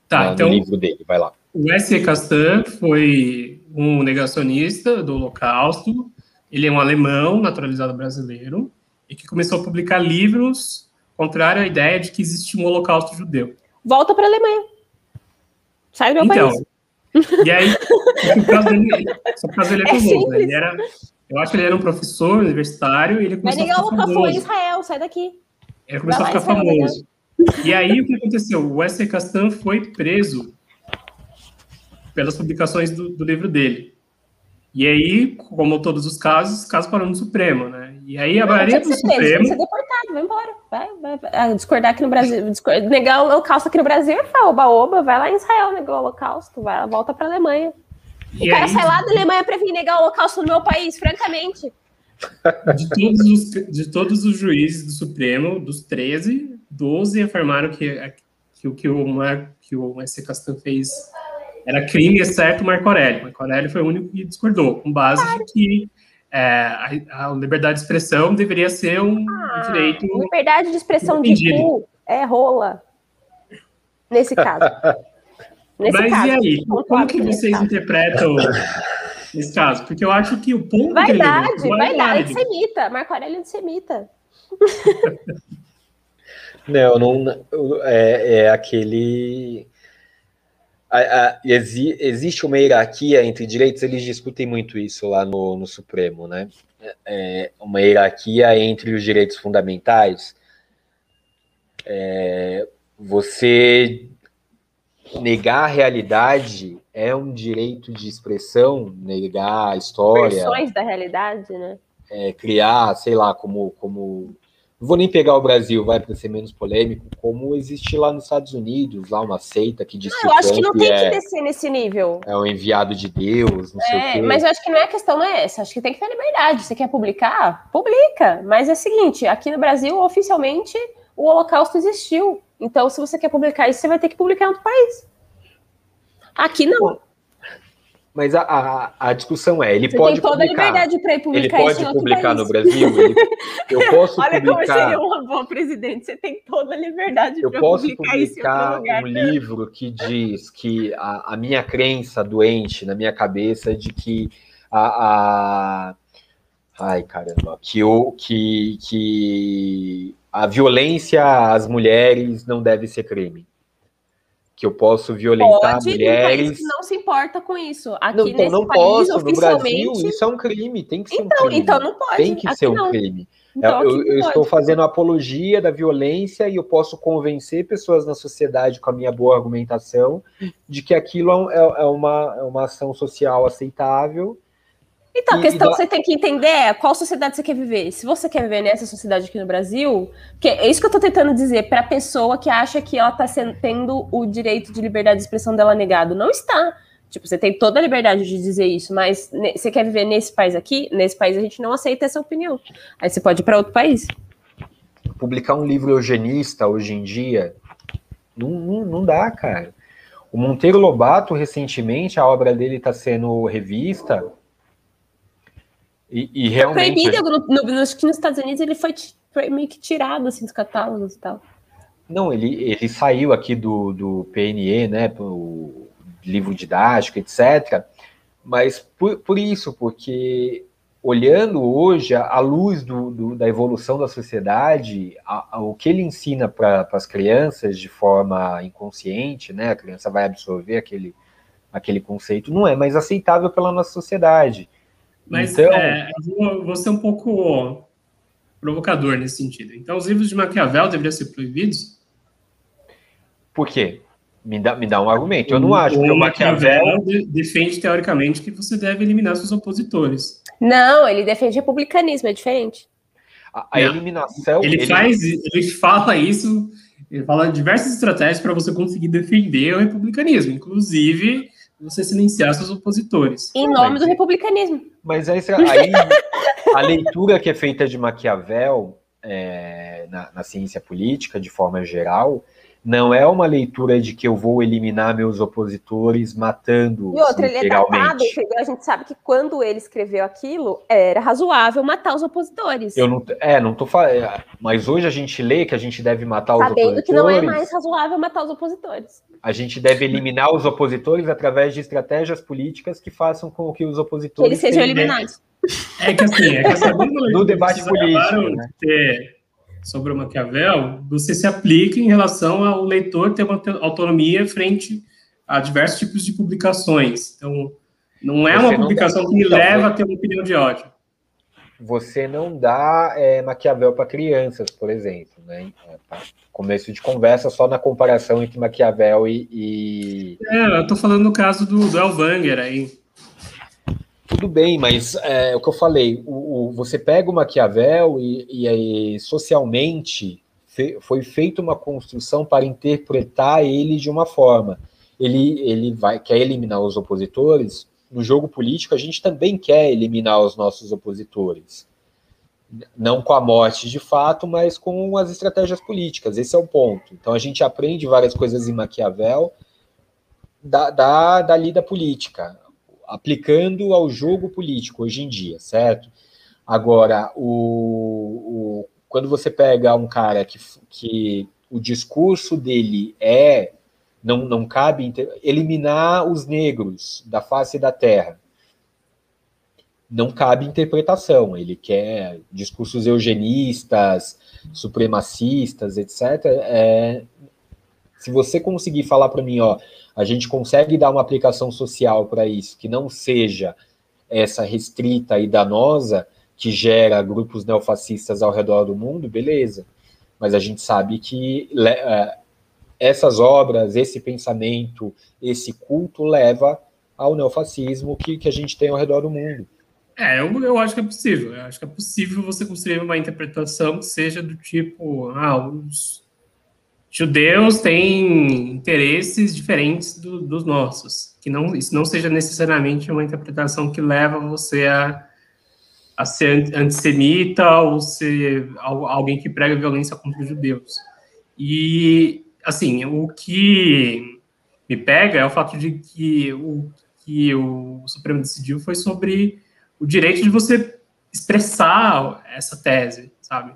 tá, na, então, no livro dele. Vai lá. O S. Castan foi um negacionista do Holocausto. Ele é um alemão naturalizado brasileiro e que começou a publicar livros contrário à ideia de que existe um Holocausto judeu. Volta para a Alemanha. Sai do meu então, país. E aí, só por causa dele, só por causa dele é, é famoso. Né? Ele era eu acho que ele era um professor universitário e ele começou Mas a ficar famoso. Foi Israel, sai daqui. Ele começou a ficar famoso. E aí, o que aconteceu? O Wesley Castan foi preso pelas publicações do, do, livro dele. E aí, como todos os casos, o caso parou no Supremo, né? E aí a maioria do Supremo... Preso, ser deportado, vai embora. vai, vai, vai. discordar aqui no Brasil, discordar, negar o holocausto aqui no Brasil é oba-oba, vai lá em Israel negar o holocausto, vai, volta pra Alemanha. O cara aí, sai lá da Alemanha para vir negar o holocausto no meu país, francamente. De todos, os, de todos os juízes do Supremo, dos 13, 12 afirmaram que, que o que o, Mar, que o S. Castan fez era crime, exceto o Marco Aurélio. Marco Aurélio foi o único que discordou, com base de que é, a, a, liberdade de expressão deveria ser um ah, direito. Liberdade de expressão de cu é rola. Nesse caso. Nesse Mas caso, e aí? Como que vocês caso. interpretam esse caso? Porque eu acho que o ponto. Vai dar, vai dar, antissemita. Marco Aurélio é antissemita. Não, não é, é aquele. A, a, exi, existe uma hierarquia entre direitos, eles discutem muito isso lá no, no Supremo, né? É, uma hierarquia entre os direitos fundamentais. É, você negar a realidade é um direito de expressão, negar a história. Versões da realidade, né? É, criar, sei lá, como, como. Não vou nem pegar o Brasil, vai para ser menos polêmico, como existe lá nos Estados Unidos, lá uma seita que diz não, que. Eu acho que não tem é, que descer nesse nível. É o enviado de Deus, não é, sei o é, quê. Mas eu acho que não é a questão, não é essa. Acho que tem que ter liberdade. Você quer publicar? Publica. Mas é o seguinte: aqui no Brasil, oficialmente, o Holocausto existiu. Então, se você quer publicar isso, você vai ter que publicar em outro país. Aqui não. Mas a, a, a discussão é, ele Você pode tem toda publicar, a liberdade para publicar ele pode publicar no Brasil. Ele, eu posso Olha publicar. como seria uma boa presidente. Você tem toda a liberdade para publicar, publicar isso em outro lugar. um livro que diz que a, a, minha crença doente na minha cabeça de que a, a ai caramba, que o que que a violência às mulheres não deve ser crime que eu posso violentar Pode, mulheres. não se importa com isso. Aqui não, então não país, posso. No Brasil, isso é um crime. Tem que ser então, um crime. Então não pode. Tem que aqui ser não. um crime. Então, eu, eu estou fazendo apologia da violência e eu posso convencer pessoas na sociedade com a minha boa argumentação de que aquilo é, é uma, é uma ação social aceitável então, a questão que você tem que entender é qual sociedade você quer viver. Se você quer viver nessa sociedade aqui no Brasil, que é isso que eu tô tentando dizer para a pessoa que acha que ela tá tendo o direito de liberdade de expressão dela negado. Não está. Tipo, você tem toda a liberdade de dizer isso, mas você quer viver nesse país aqui? Nesse país a gente não aceita essa opinião. Aí você pode ir para outro país. Publicar um livro eugenista hoje em dia não, não, não dá, cara. O Monteiro Lobato, recentemente, a obra dele está sendo revista e, e realmente. Proibido, no, no, acho que nos Estados Unidos ele foi, foi meio que tirado assim, dos catálogos e tal. Não, ele, ele saiu aqui do, do PNE, né? O livro didático, etc. Mas por, por isso, porque olhando hoje a luz do, do, da evolução da sociedade, a, a, o que ele ensina para as crianças de forma inconsciente, né? A criança vai absorver aquele, aquele conceito, não é mais aceitável pela nossa sociedade. Mas então... é, vou, vou ser um pouco provocador nesse sentido. Então, os livros de Maquiavel deveriam ser proibidos? Por quê? Me dá, me dá um argumento. Eu não acho que o Maquiavel... defende, teoricamente, que você deve eliminar seus opositores. Não, ele defende republicanismo, é diferente. A, a eliminação... Ele, ele, faz, ele fala isso, ele fala diversas estratégias para você conseguir defender o republicanismo, inclusive você silenciar seus opositores. Em nome mas, do republicanismo. Mas aí, aí a leitura que é feita de Maquiavel é, na, na, ciência política, de forma geral, não é uma leitura de que eu vou eliminar meus opositores matando. E outra, ele é datado, entendeu? A gente sabe que quando ele escreveu aquilo, era razoável matar os opositores. Eu não, é, não tô falando. É, mas hoje a gente lê que a gente deve matar os Sabendo opositores. Sabendo que não é mais razoável matar os opositores. A gente deve eliminar os opositores através de estratégias políticas que façam com que os opositores. Que eles sejam eliminados. É que assim, é que essa no debate político. Né? Ter sobre o Maquiavel, você se aplica em relação ao leitor ter uma autonomia frente a diversos tipos de publicações. Então, não é você uma publicação dá, que me leva a ter uma opinião de ódio. Você não dá é, Maquiavel para crianças, por exemplo, né? É, começo de conversa só na comparação entre Maquiavel e. e... É, eu estou falando no caso do, do Elvanger aí. Tudo bem, mas é, o que eu falei, o, o você pega o Maquiavel e, e aí socialmente fe, foi feita uma construção para interpretar ele de uma forma. Ele, ele vai quer eliminar os opositores. No jogo político, a gente também quer eliminar os nossos opositores. Não com a morte de fato, mas com as estratégias políticas. Esse é o ponto. Então a gente aprende várias coisas em Maquiavel da, da, da lida política, aplicando ao jogo político hoje em dia, certo? Agora, o, o quando você pega um cara que, que o discurso dele é não, não cabe eliminar os negros da face da terra. Não cabe interpretação. Ele quer discursos eugenistas, supremacistas, etc. É, se você conseguir falar para mim, ó, a gente consegue dar uma aplicação social para isso que não seja essa restrita e danosa, que gera grupos neofascistas ao redor do mundo, beleza. Mas a gente sabe que é, essas obras, esse pensamento, esse culto leva ao neofascismo que, que a gente tem ao redor do mundo. É, eu, eu acho que é possível. Eu acho que é possível você construir uma interpretação que seja do tipo, ah, os judeus têm interesses diferentes do, dos nossos, que não isso não seja necessariamente uma interpretação que leva você a a ser antissemita ou ser alguém que prega violência contra os judeus. E, assim, o que me pega é o fato de que o que o Supremo decidiu foi sobre o direito de você expressar essa tese, sabe?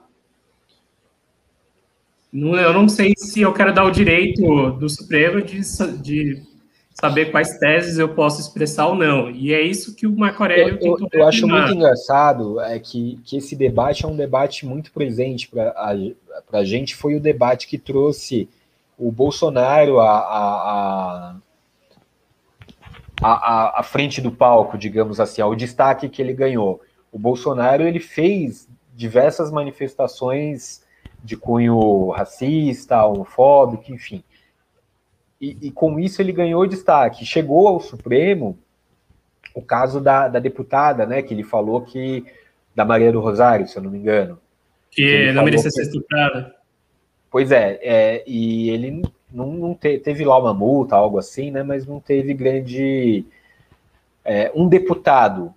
Eu não sei se eu quero dar o direito do Supremo de, de saber quais teses eu posso expressar ou não. E é isso que o Marco Aurélio eu, eu, eu acho muito engraçado é que, que esse debate é um debate muito presente para a gente. Foi o debate que trouxe o Bolsonaro a, a, a, a, frente do palco, digamos assim, ao destaque que ele ganhou. O Bolsonaro ele fez diversas manifestações de cunho racista, homofóbico, enfim e, e, com isso ele ganhou destaque. Chegou ao Supremo o caso da, da deputada, né, que ele falou que, da Maria do Rosário, se eu não me engano. Que, que não merecia ser estuprada. Pois é, é e ele não, não te, teve lá uma multa, algo assim, né, mas não teve grande... É, um deputado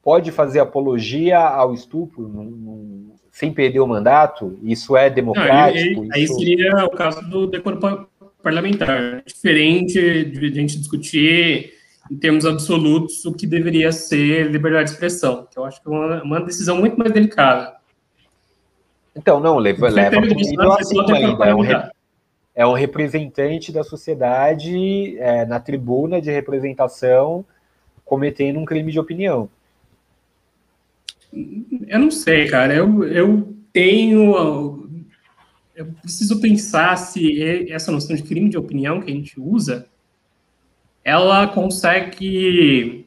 pode fazer apologia ao estupro sem perder o mandato? Isso é democrático? Não, aí, isso... aí seria o caso do decoro parlamentar. Diferente de a gente discutir em termos absolutos o que deveria ser liberdade de expressão, que eu acho que é uma, uma decisão muito mais delicada. Então, não, leva, leva nível acima ainda. É um, é um representante da sociedade é, na tribuna de representação cometendo um crime de opinião. Eu não sei, cara. Eu, eu tenho eu preciso pensar se essa noção de crime de opinião que a gente usa, ela consegue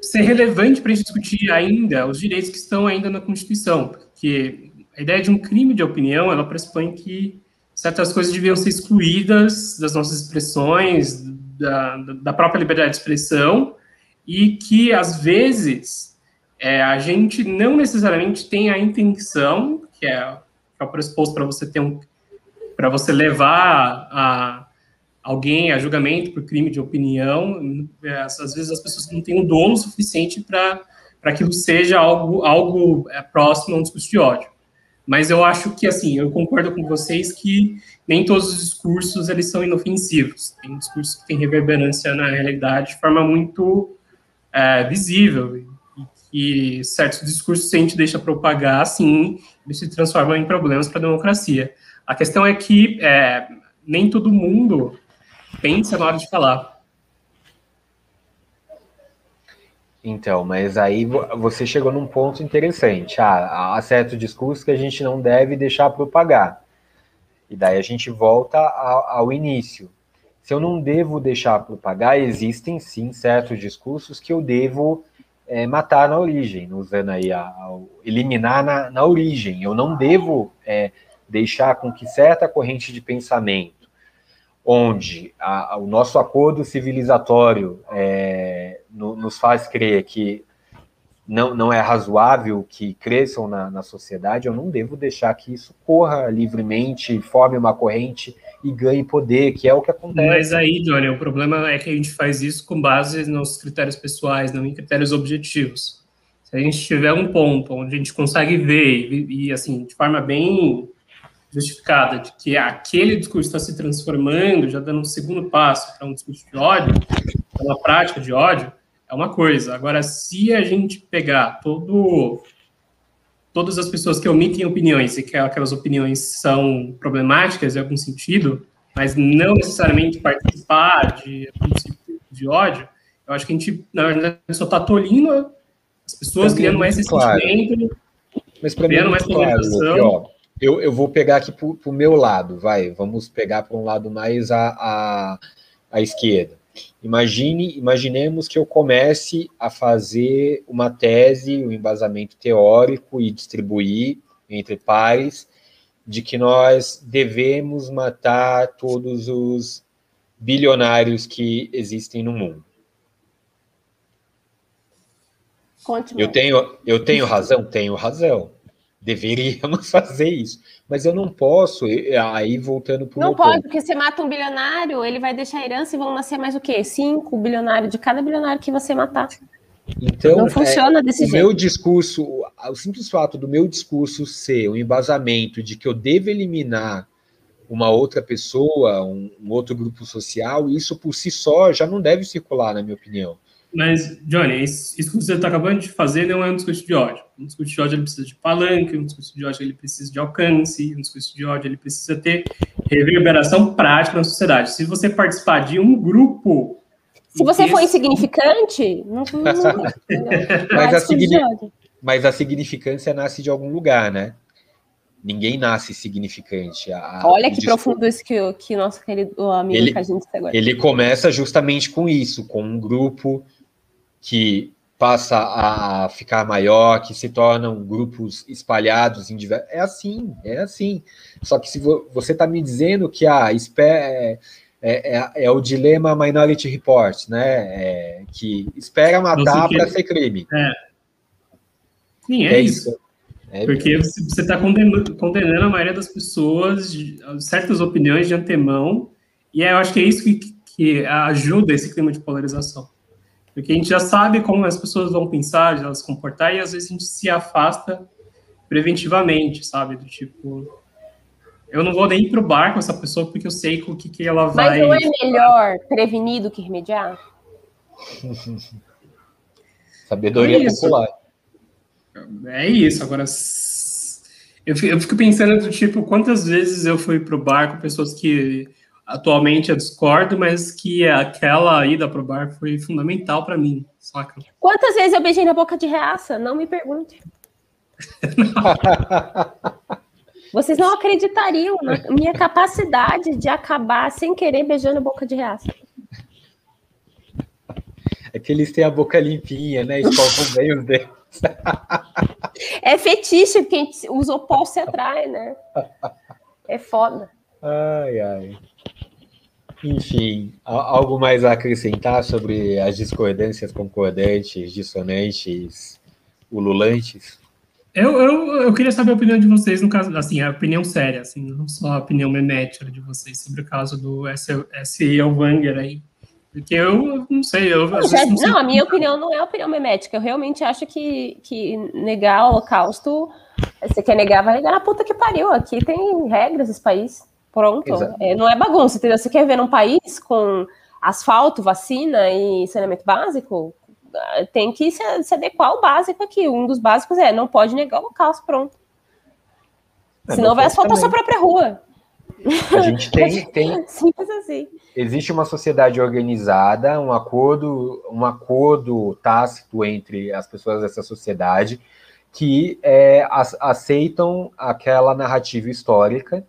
ser relevante para a gente discutir ainda os direitos que estão ainda na Constituição, porque a ideia de um crime de opinião, ela pressupõe que certas coisas deviam ser excluídas das nossas expressões, da, da própria liberdade de expressão, e que, às vezes, é, a gente não necessariamente tem a intenção que é, que é o pressuposto para você ter um para você levar a alguém a julgamento por crime de opinião, é, às vezes as pessoas não têm um dolo suficiente para aquilo seja algo algo é, próximo a um discurso de ódio. Mas eu acho que assim, eu concordo com vocês que nem todos os discursos eles são inofensivos. Tem discursos que têm reverberância na realidade de forma muito é, visível e certos discursos, se a gente deixa propagar, assim, eles se transformam em problemas para a democracia. A questão é que é, nem todo mundo pensa na hora de falar. Então, mas aí você chegou num ponto interessante. Ah, há certos discursos que a gente não deve deixar propagar. E daí a gente volta ao, ao início. Se eu não devo deixar propagar, existem sim certos discursos que eu devo é, matar na origem, usando aí a, a eliminar na, na, origem. Eu não devo é, deixar com que certa corrente de pensamento, onde a, o nosso acordo civilizatório é, no, nos faz crer que não, não é razoável que cresçam na, na sociedade, eu não devo deixar que isso corra livremente, forme uma corrente e ganhe poder, que é o que acontece. Mas aí, Johnny, o problema é que a gente faz isso com base nos critérios pessoais, não em critérios objetivos. Se a gente tiver um ponto onde a gente consegue ver e, e assim, de forma bem justificada, de que aquele discurso está se transformando, já dando um segundo passo para um discurso de ódio, para uma prática de ódio, é uma coisa. Agora, se a gente pegar todo, todas as pessoas que omitem opiniões e que aquelas opiniões são problemáticas em algum sentido, mas não necessariamente participar de princípio de ódio, eu acho que a gente, na verdade, só está tolindo as pessoas, Também criando mais esse claro. sentimento, Mas para mim, criando é mais claro, ó, eu, eu vou pegar aqui para o meu lado, vai, vamos pegar para um lado mais à, à, à esquerda. Imagine, imaginemos que eu comece a fazer uma tese, um embasamento teórico e distribuir entre pares de que nós devemos matar todos os bilionários que existem no mundo. Eu tenho, eu tenho razão? Tenho razão. Deveríamos fazer isso. Mas eu não posso, aí voltando para o Não pode, ponto. porque você mata um bilionário, ele vai deixar a herança e vão nascer mais o quê? Cinco bilionários de cada bilionário que você matar. Então, não é, funciona desse o jeito. meu discurso, o- simples fato do meu discurso ser o embasamento de que eu devo eliminar uma outra pessoa, um, um outro grupo social, isso por si só já não deve circular, na minha opinião. Mas, Johnny, isso que você está acabando de fazer não é um discurso de ódio. Um discurso de ódio ele precisa de palanque, um discurso de ódio ele precisa de alcance, um discurso de ódio ele precisa ter reverberação prática na sociedade. Se você participar de um grupo. Se você for insignificante, não, não, não? Mas a signi-. Mas a significância nasce de algum lugar, né? Ninguém nasce significante. A- Olha o que discurso- profundo isso que, o- que nosso querido amigo Ele- que a gente agora. Ele começa justamente com isso, com um grupo que passa a ficar maior, que se tornam grupos espalhados em diversos. É assim, é assim. Só que se vo- você está me dizendo que a é, é, é- é o dilema Minority Report, né? É, que espera matar para ser crime. Sim, é, isso. É, Porque você está condenando, a maioria das pessoas, certas opiniões de antemão, e eu acho que é isso que, que ajuda esse clima de polarização. Porque a gente já sabe como as pessoas vão pensar, já se comportar, e às vezes a gente se afasta preventivamente, sabe? Do tipo, eu não vou nem ir pro bar com essa pessoa porque eu sei o que, que ela Mas vai. não é melhor prevenir do que remediar? Sabedoria É popular. É isso, agora. s- Eu fico, eu fico pensando do tipo, quantas vezes eu fui pro bar com pessoas que atualmente eu discordo, mas que aquela ida pro bar foi fundamental para mim, saca? Quantas vezes eu beijei na boca de reaça? Não me pergunte. Vocês não acreditariam na minha capacidade de acabar sem querer beijando a boca de reaça. É que eles têm a boca limpinha, né? Escovam bem os dedos. É fetiche, porque a gente- os opostos se atraem, né? É foda. Ai, ai. Enfim, algo mais a acrescentar sobre as discordâncias concordantes, dissonantes, ululantes? Eu, eu, eu queria saber a opinião de vocês, no caso, assim, a opinião séria, assim, não só a opinião memética de vocês sobre o caso do S. S. Elvanger aí. Porque eu não sei, eu às Já- vezes consigo- não, a minha opinião não é a opinião memética. Eu realmente acho que, que negar o holocausto, você quer negar, vai negar na puta que pariu. Aqui tem regras esse país. Pronto. É, não é bagunça, entendeu? Você quer ver num país com asfalto, vacina e saneamento básico? Tem que se, se adequar ao básico aqui. Um dos básicos é não pode negar o holocausto, pronto. É, Senão vai asfaltar sua também. própria rua. A gente tem, tem, Simples assim. existe uma sociedade organizada, um acordo, um acordo tácito entre as pessoas dessa sociedade que é, ac- aceitam aquela narrativa histórica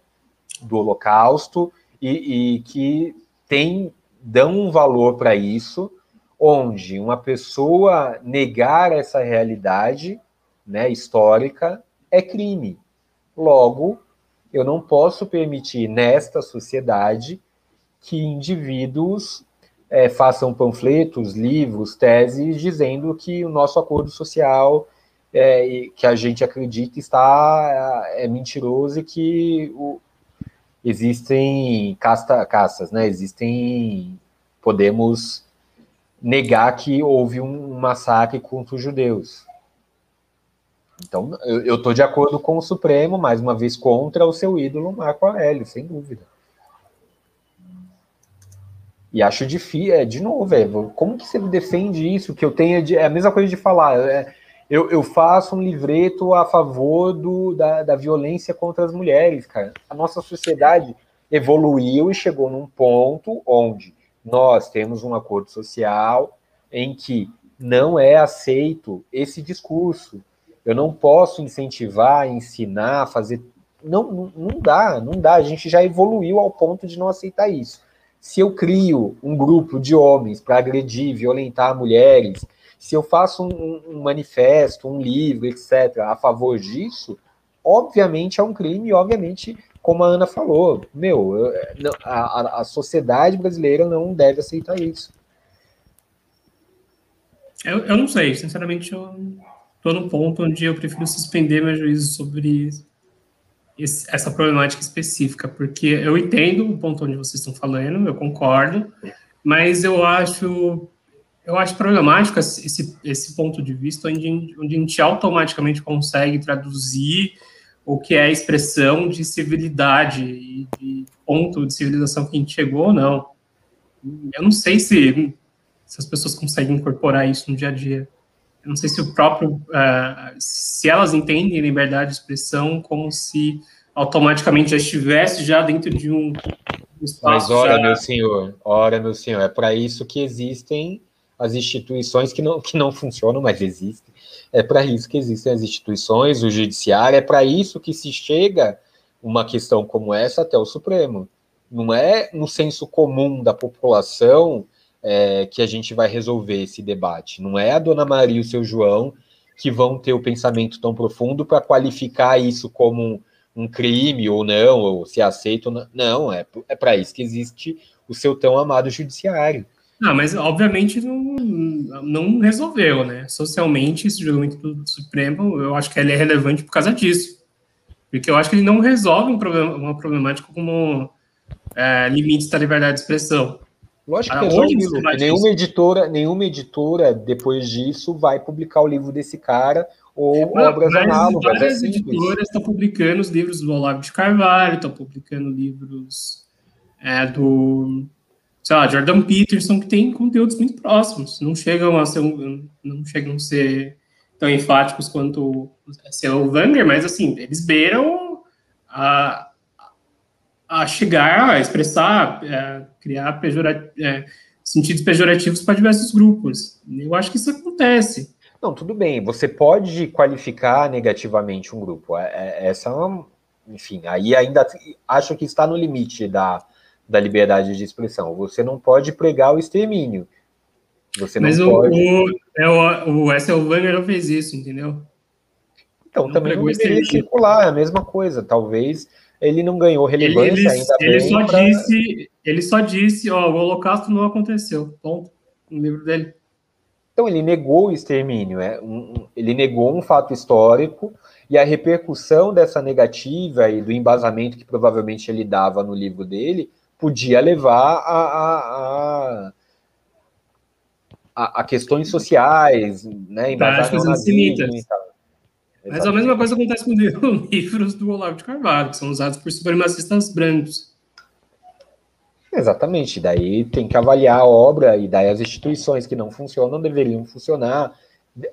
do Holocausto e, e que tem dão um valor para isso, onde uma pessoa negar essa realidade, né, histórica é crime. Logo, eu não posso permitir nesta sociedade que indivíduos é, façam panfletos, livros, teses, dizendo que o nosso acordo social é, que a gente acredita está é, mentiroso e que o, existem casta, castas, né? Existem podemos negar que houve um massacre contra os judeus. Então, eu estou de acordo com o Supremo, mais uma vez contra o seu ídolo Marco Aurélio, sem dúvida. E acho difícil, é, de novo, é, como que você defende isso? Que eu tenha de, é a mesma coisa de falar, é, eu, eu, faço um livreto a favor do, da, da violência contra as mulheres, cara. A nossa sociedade evoluiu e chegou num ponto onde nós temos um acordo social em que não é aceito esse discurso. Eu não posso incentivar, ensinar, fazer. Não, não, não dá, não dá. A gente já evoluiu ao ponto de não aceitar isso. Se eu crio um grupo de homens para agredir, violentar mulheres, se eu faço um, um, manifesto, um livro, etc., a favor disso, obviamente é um crime, obviamente como a Ana falou, meu, a, a sociedade brasileira não deve aceitar isso. Eu, eu não sei, sinceramente, eu estou num ponto onde eu prefiro suspender meu juízo sobre esse, essa problemática específica, porque eu entendo o ponto onde vocês estão falando, eu concordo, mas eu acho eu acho problemático esse, esse ponto de vista onde, onde a gente automaticamente consegue traduzir o que é a expressão de civilidade e de ponto de civilização que a gente chegou ou não. Eu não sei se, se as pessoas conseguem incorporar isso no dia a dia. Eu não sei se o próprio, uh, se elas entendem liberdade de expressão como se automaticamente já estivesse já dentro de um espaço. Mas ora, já... meu senhor, ora, meu senhor, é para isso que existem as instituições que não, que não funcionam, mas existem. É para isso que existem as instituições, o judiciário, é para isso que se chega uma questão como essa até o Supremo. Não é no senso comum da população é, que a gente vai resolver esse debate. Não é a dona Maria e o seu João que vão ter o pensamento tão profundo para qualificar isso como um, crime ou não, ou se aceita ou não. Não, é, é para isso que existe o seu tão amado judiciário. Não, mas obviamente não, não resolveu, né? Socialmente, esse julgamento do Supremo, eu acho que ele é relevante por causa disso. Porque eu acho que ele não resolve um problema, uma problemática como é, limites da liberdade de expressão. Lógico que resolve, nenhuma editora, nenhuma editora, depois disso, vai publicar o livro desse cara ou não, obras análogas. É várias é editoras estão publicando os livros do Olavo de Carvalho, estão publicando livros é, do sei lá, Jordan Peterson, que tem conteúdos muito próximos, não chegam a ser, não chegam a ser tão enfáticos quanto ser o Wanger, mas assim, eles beiram a, a chegar a expressar, é, criar pejora, é, sentidos pejorativos para diversos grupos. Eu acho que isso acontece. Não, tudo bem, você pode qualificar negativamente um grupo. É, é essa, enfim, aí ainda acho que está no limite da, da liberdade de expressão. Você não pode pregar o extermínio. Você Mas não o, pode. O, é o, o Essel Wenger não fez isso, entendeu? Então, não também não deveria circular, é a mesma coisa. Talvez ele não ganhou relevância ele, ele, ainda ele bem. Só pra... disse, ele só disse, ó, o Holocausto não aconteceu. Ponto. No livro dele. Então, ele negou o extermínio. É, um, ele negou um fato histórico e a repercussão dessa negativa e do embasamento que provavelmente ele dava no livro dele podia levar a, a, a, a questões sociais, né, e tal. Mas a mesma coisa acontece com livros do Olavo de Carvalho, que são usados por supremacistas brancos. Exatamente, daí tem que avaliar a obra, e daí as instituições que não funcionam deveriam funcionar.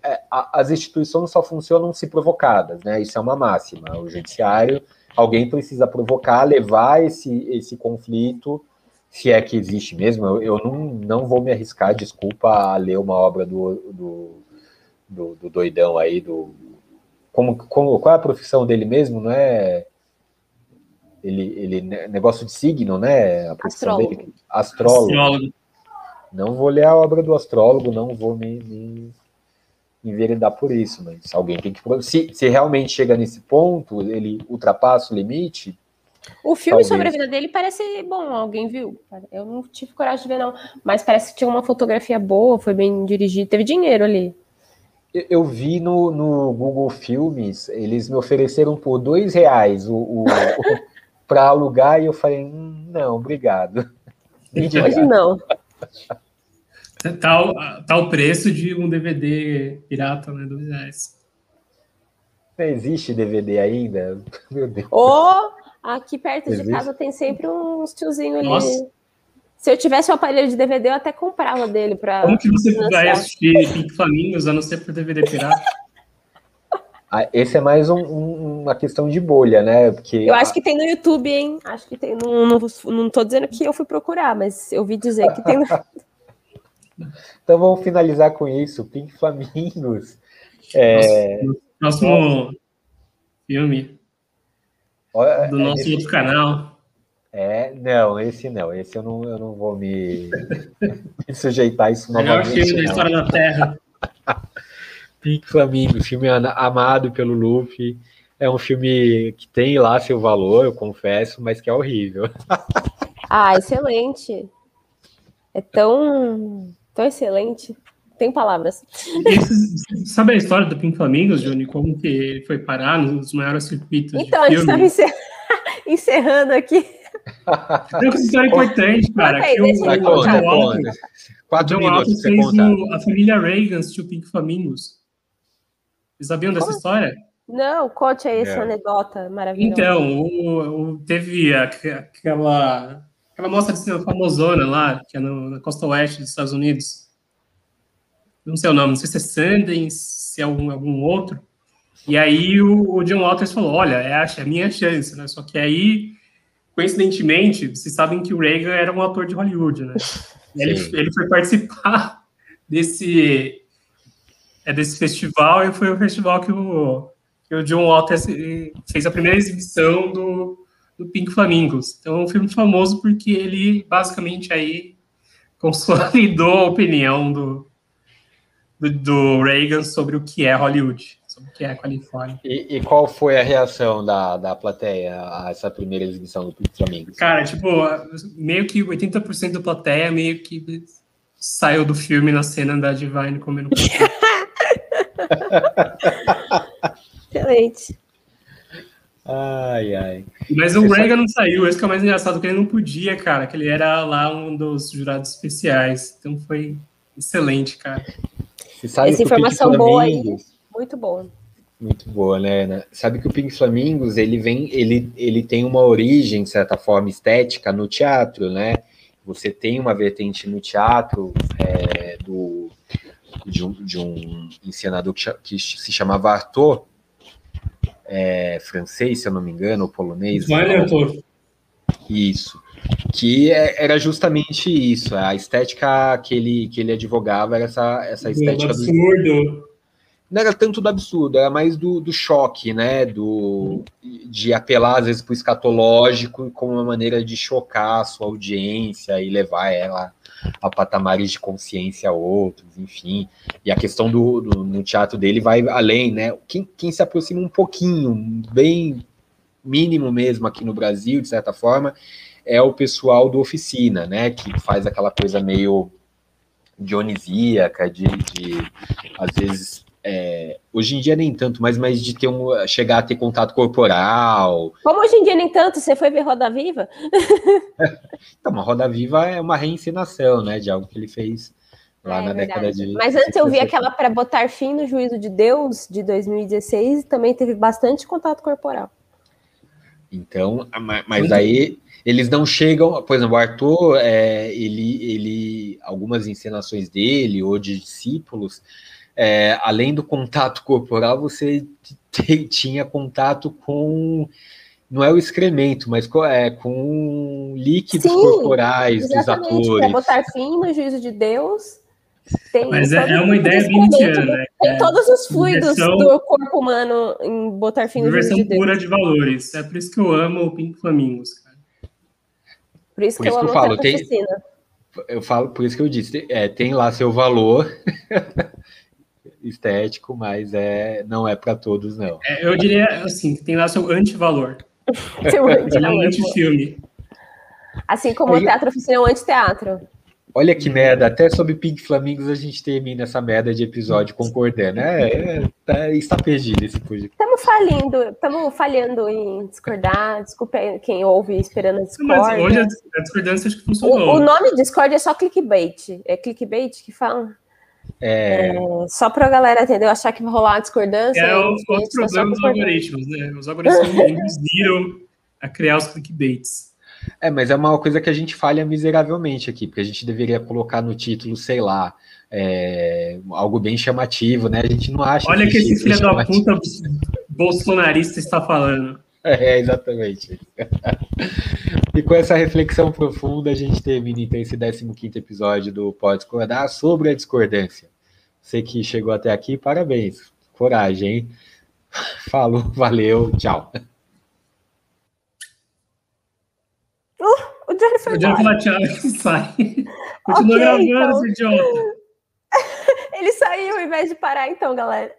É, as instituições só funcionam se provocadas, né? Isso é uma máxima. O judiciário alguém precisa provocar, levar esse, esse conflito, se é que existe mesmo. Eu, eu não, não vou me arriscar, desculpa, a ler uma obra do, do, do, do doidão aí, do. Como, como, qual é a profissão dele mesmo? Não é. Ele, ele negócio de signo, né? A profissão astrólogo. dele. Astrólogo. astrólogo. Não vou ler a obra do astrólogo, não vou me, me enveredar por isso, mas alguém tem que. Se, se realmente chega nesse ponto, ele ultrapassa o limite, O filme Talvez. sobre a vida dele parece bom, alguém viu? Eu não tive coragem de ver, não. Mas parece que tinha uma fotografia boa, foi bem dirigido, teve dinheiro ali. Eu vi no, no Google Filmes, eles me ofereceram por dois reais o, o, o para alugar e eu falei, hum, não, obrigado. Hoje não. Tal, tal preço de um DVD pirata, né? Dois reais. Não existe DVD ainda? Meu Deus. Oh, aqui perto existe? de casa tem sempre uns tiozinhos ali. Nossa. Se eu tivesse um aparelho de DVD, eu até comprava dele para. Como que você vai assistir Pink Flamingos a não ser por DVD pirata? Ah, esse é mais um, um, uma questão de bolha, né? Porque eu acho que tem no YouTube, hein? Acho que tem. Não, não, não tô dizendo que eu fui procurar, mas eu vi dizer que tem no. então vamos finalizar com isso. Pink Flamingos. É... Próximo filme do é, nosso outro canal. É, não, esse não, esse eu não, eu não vou me, me sujeitar a isso novamente. Melhor filme da história da Terra. Pink Flamingo, filme amado pelo Luffy. É um filme que tem lá seu valor, eu confesso, mas que é horrível. Ah, excelente. É tão, tão excelente. Tem palavras. Esse, sabe a história do Pink Flamingos, Johnny? Como que ele foi parar nos maiores circuitos então, de filme? Então, a gente estava encerrando aqui é uma história importante, cara. Que Quatro John Walker fez o, a família Reagan assistiu Pink Flamingos. Vocês sabiam dessa história? Não, conte aí essa é. anedota maravilhosa. Então, o, o, teve aquela, aquela mostra de cinema famosona lá, que é no, na costa oeste dos Estados Unidos. Não sei o nome, não sei se é Sundance, se é algum, algum outro. E aí o, o John Walters falou, olha, é a, é a minha chance, né? Só que aí coincidentemente, vocês sabem que o Reagan era um ator de Hollywood, né? Ele, ele foi participar desse, é, desse festival e foi o festival que o, que o John Waters fez a primeira exibição do, do Pink Flamingos. Então é um filme famoso porque ele basicamente aí consolidou a opinião do, do, do Reagan sobre o que é Hollywood sobre o que é a Califórnia. E, e, qual foi a reação da, da plateia a essa primeira exibição do Flamengo? Cara, tipo, meio que 80% da plateia meio que saiu do filme na cena da Divine comendo Excelente. Ai, ai. Mas o Reagan não saiu, esse que é o mais engraçado, que ele não podia, cara, que ele era lá um dos jurados especiais. Então foi excelente, cara. Essa informação boa aí. Muito boa. Muito boa, né, Sabe que o Pink Flamingos, ele vem, ele, ele tem uma origem, de certa forma, estética no teatro, né? Você tem uma vertente no teatro é, do, de, um, de um encenador que, que se chamava Arthur, é, francês, se eu não me engano, ou polonês. Vale. Isso. Que é, era justamente isso, a estética que ele, que ele advogava era essa, essa estética absurdo. do não era tanto do absurdo, era mais do, do choque, né? Do, de apelar, às vezes, para o escatológico como uma maneira de chocar a sua audiência e levar ela a patamares de consciência outros, enfim. E a questão do, do no teatro dele vai além, né? Quem, quem se aproxima um pouquinho, bem mínimo mesmo aqui no Brasil, de certa forma, é o pessoal do oficina, né? Que faz aquela coisa meio dionisíaca, de, de às vezes é, hoje em dia nem tanto, mas, mas de ter um, chegar a ter contato corporal. Como hoje em dia nem tanto, você foi ver Roda Viva? então, uma Roda Viva é uma reencenação, né, de algo que ele fez lá é, na verdade. década de. Mas antes eu vi aquela para botar fim no juízo de Deus de 2016 e também teve bastante contato corporal. Então, mas aí eles não chegam, por exemplo, o Arthur, é, ele, ele, algumas encenações dele ou de discípulos é, além do contato corporal, você tinha contato com não é o excremento, mas com, é, com líquidos Sim, corporais dos atores. Para botar fim no juízo de Deus. Tem mas é, é uma ideia vintiana, né? Tem é, todos os fluidos versão, do corpo humano em botar fim no juízo de Deus. pura de valores. É por isso que eu amo o Pink Flamingos, cara. Por isso por que isso eu amo eu falo, tem, eu falo, por isso que eu disse, é, tem lá seu valor. estético, mas é, não é para todos, não. É, eu diria assim, que tem lá seu antivalor. Seu anti Ele é um anti-filme. Assim como o teatro oficina é um anti-teatro. Olha que merda, até sobre Pink Flamingos a gente termina essa merda de episódio concordando. É, é tá, está perdido esse podcast. Estamos falindo, estamos falhando em discordar. Desculpa quem ouve esperando a discórdia. Mas hoje a discordância acho que funcionou. O, o nome Discord é só clickbait. É clickbait que fala? É... é só para a galera entender, achar que vai rolar uma discordância. É o outro problema dos algoritmos, né? Os algoritmos induziram a criar os clickbaits. É, mas é uma coisa que a gente falha miseravelmente aqui, porque a gente deveria colocar no título, sei lá, é, algo bem chamativo, né? A gente não acha. Olha que esse filho da puta bolsonarista está falando. É, exatamente. e com essa reflexão profunda, a gente termina então esse 15 episódio do Pode Discordar sobre a discordância. Você que chegou até aqui, parabéns. Coragem, hein? Falou, valeu, tchau. Uh, o Johnny foi O Johnny fala tchau e sai. Continua okay, gravando, então... idiota. Ele saiu em vez de parar, então, galera.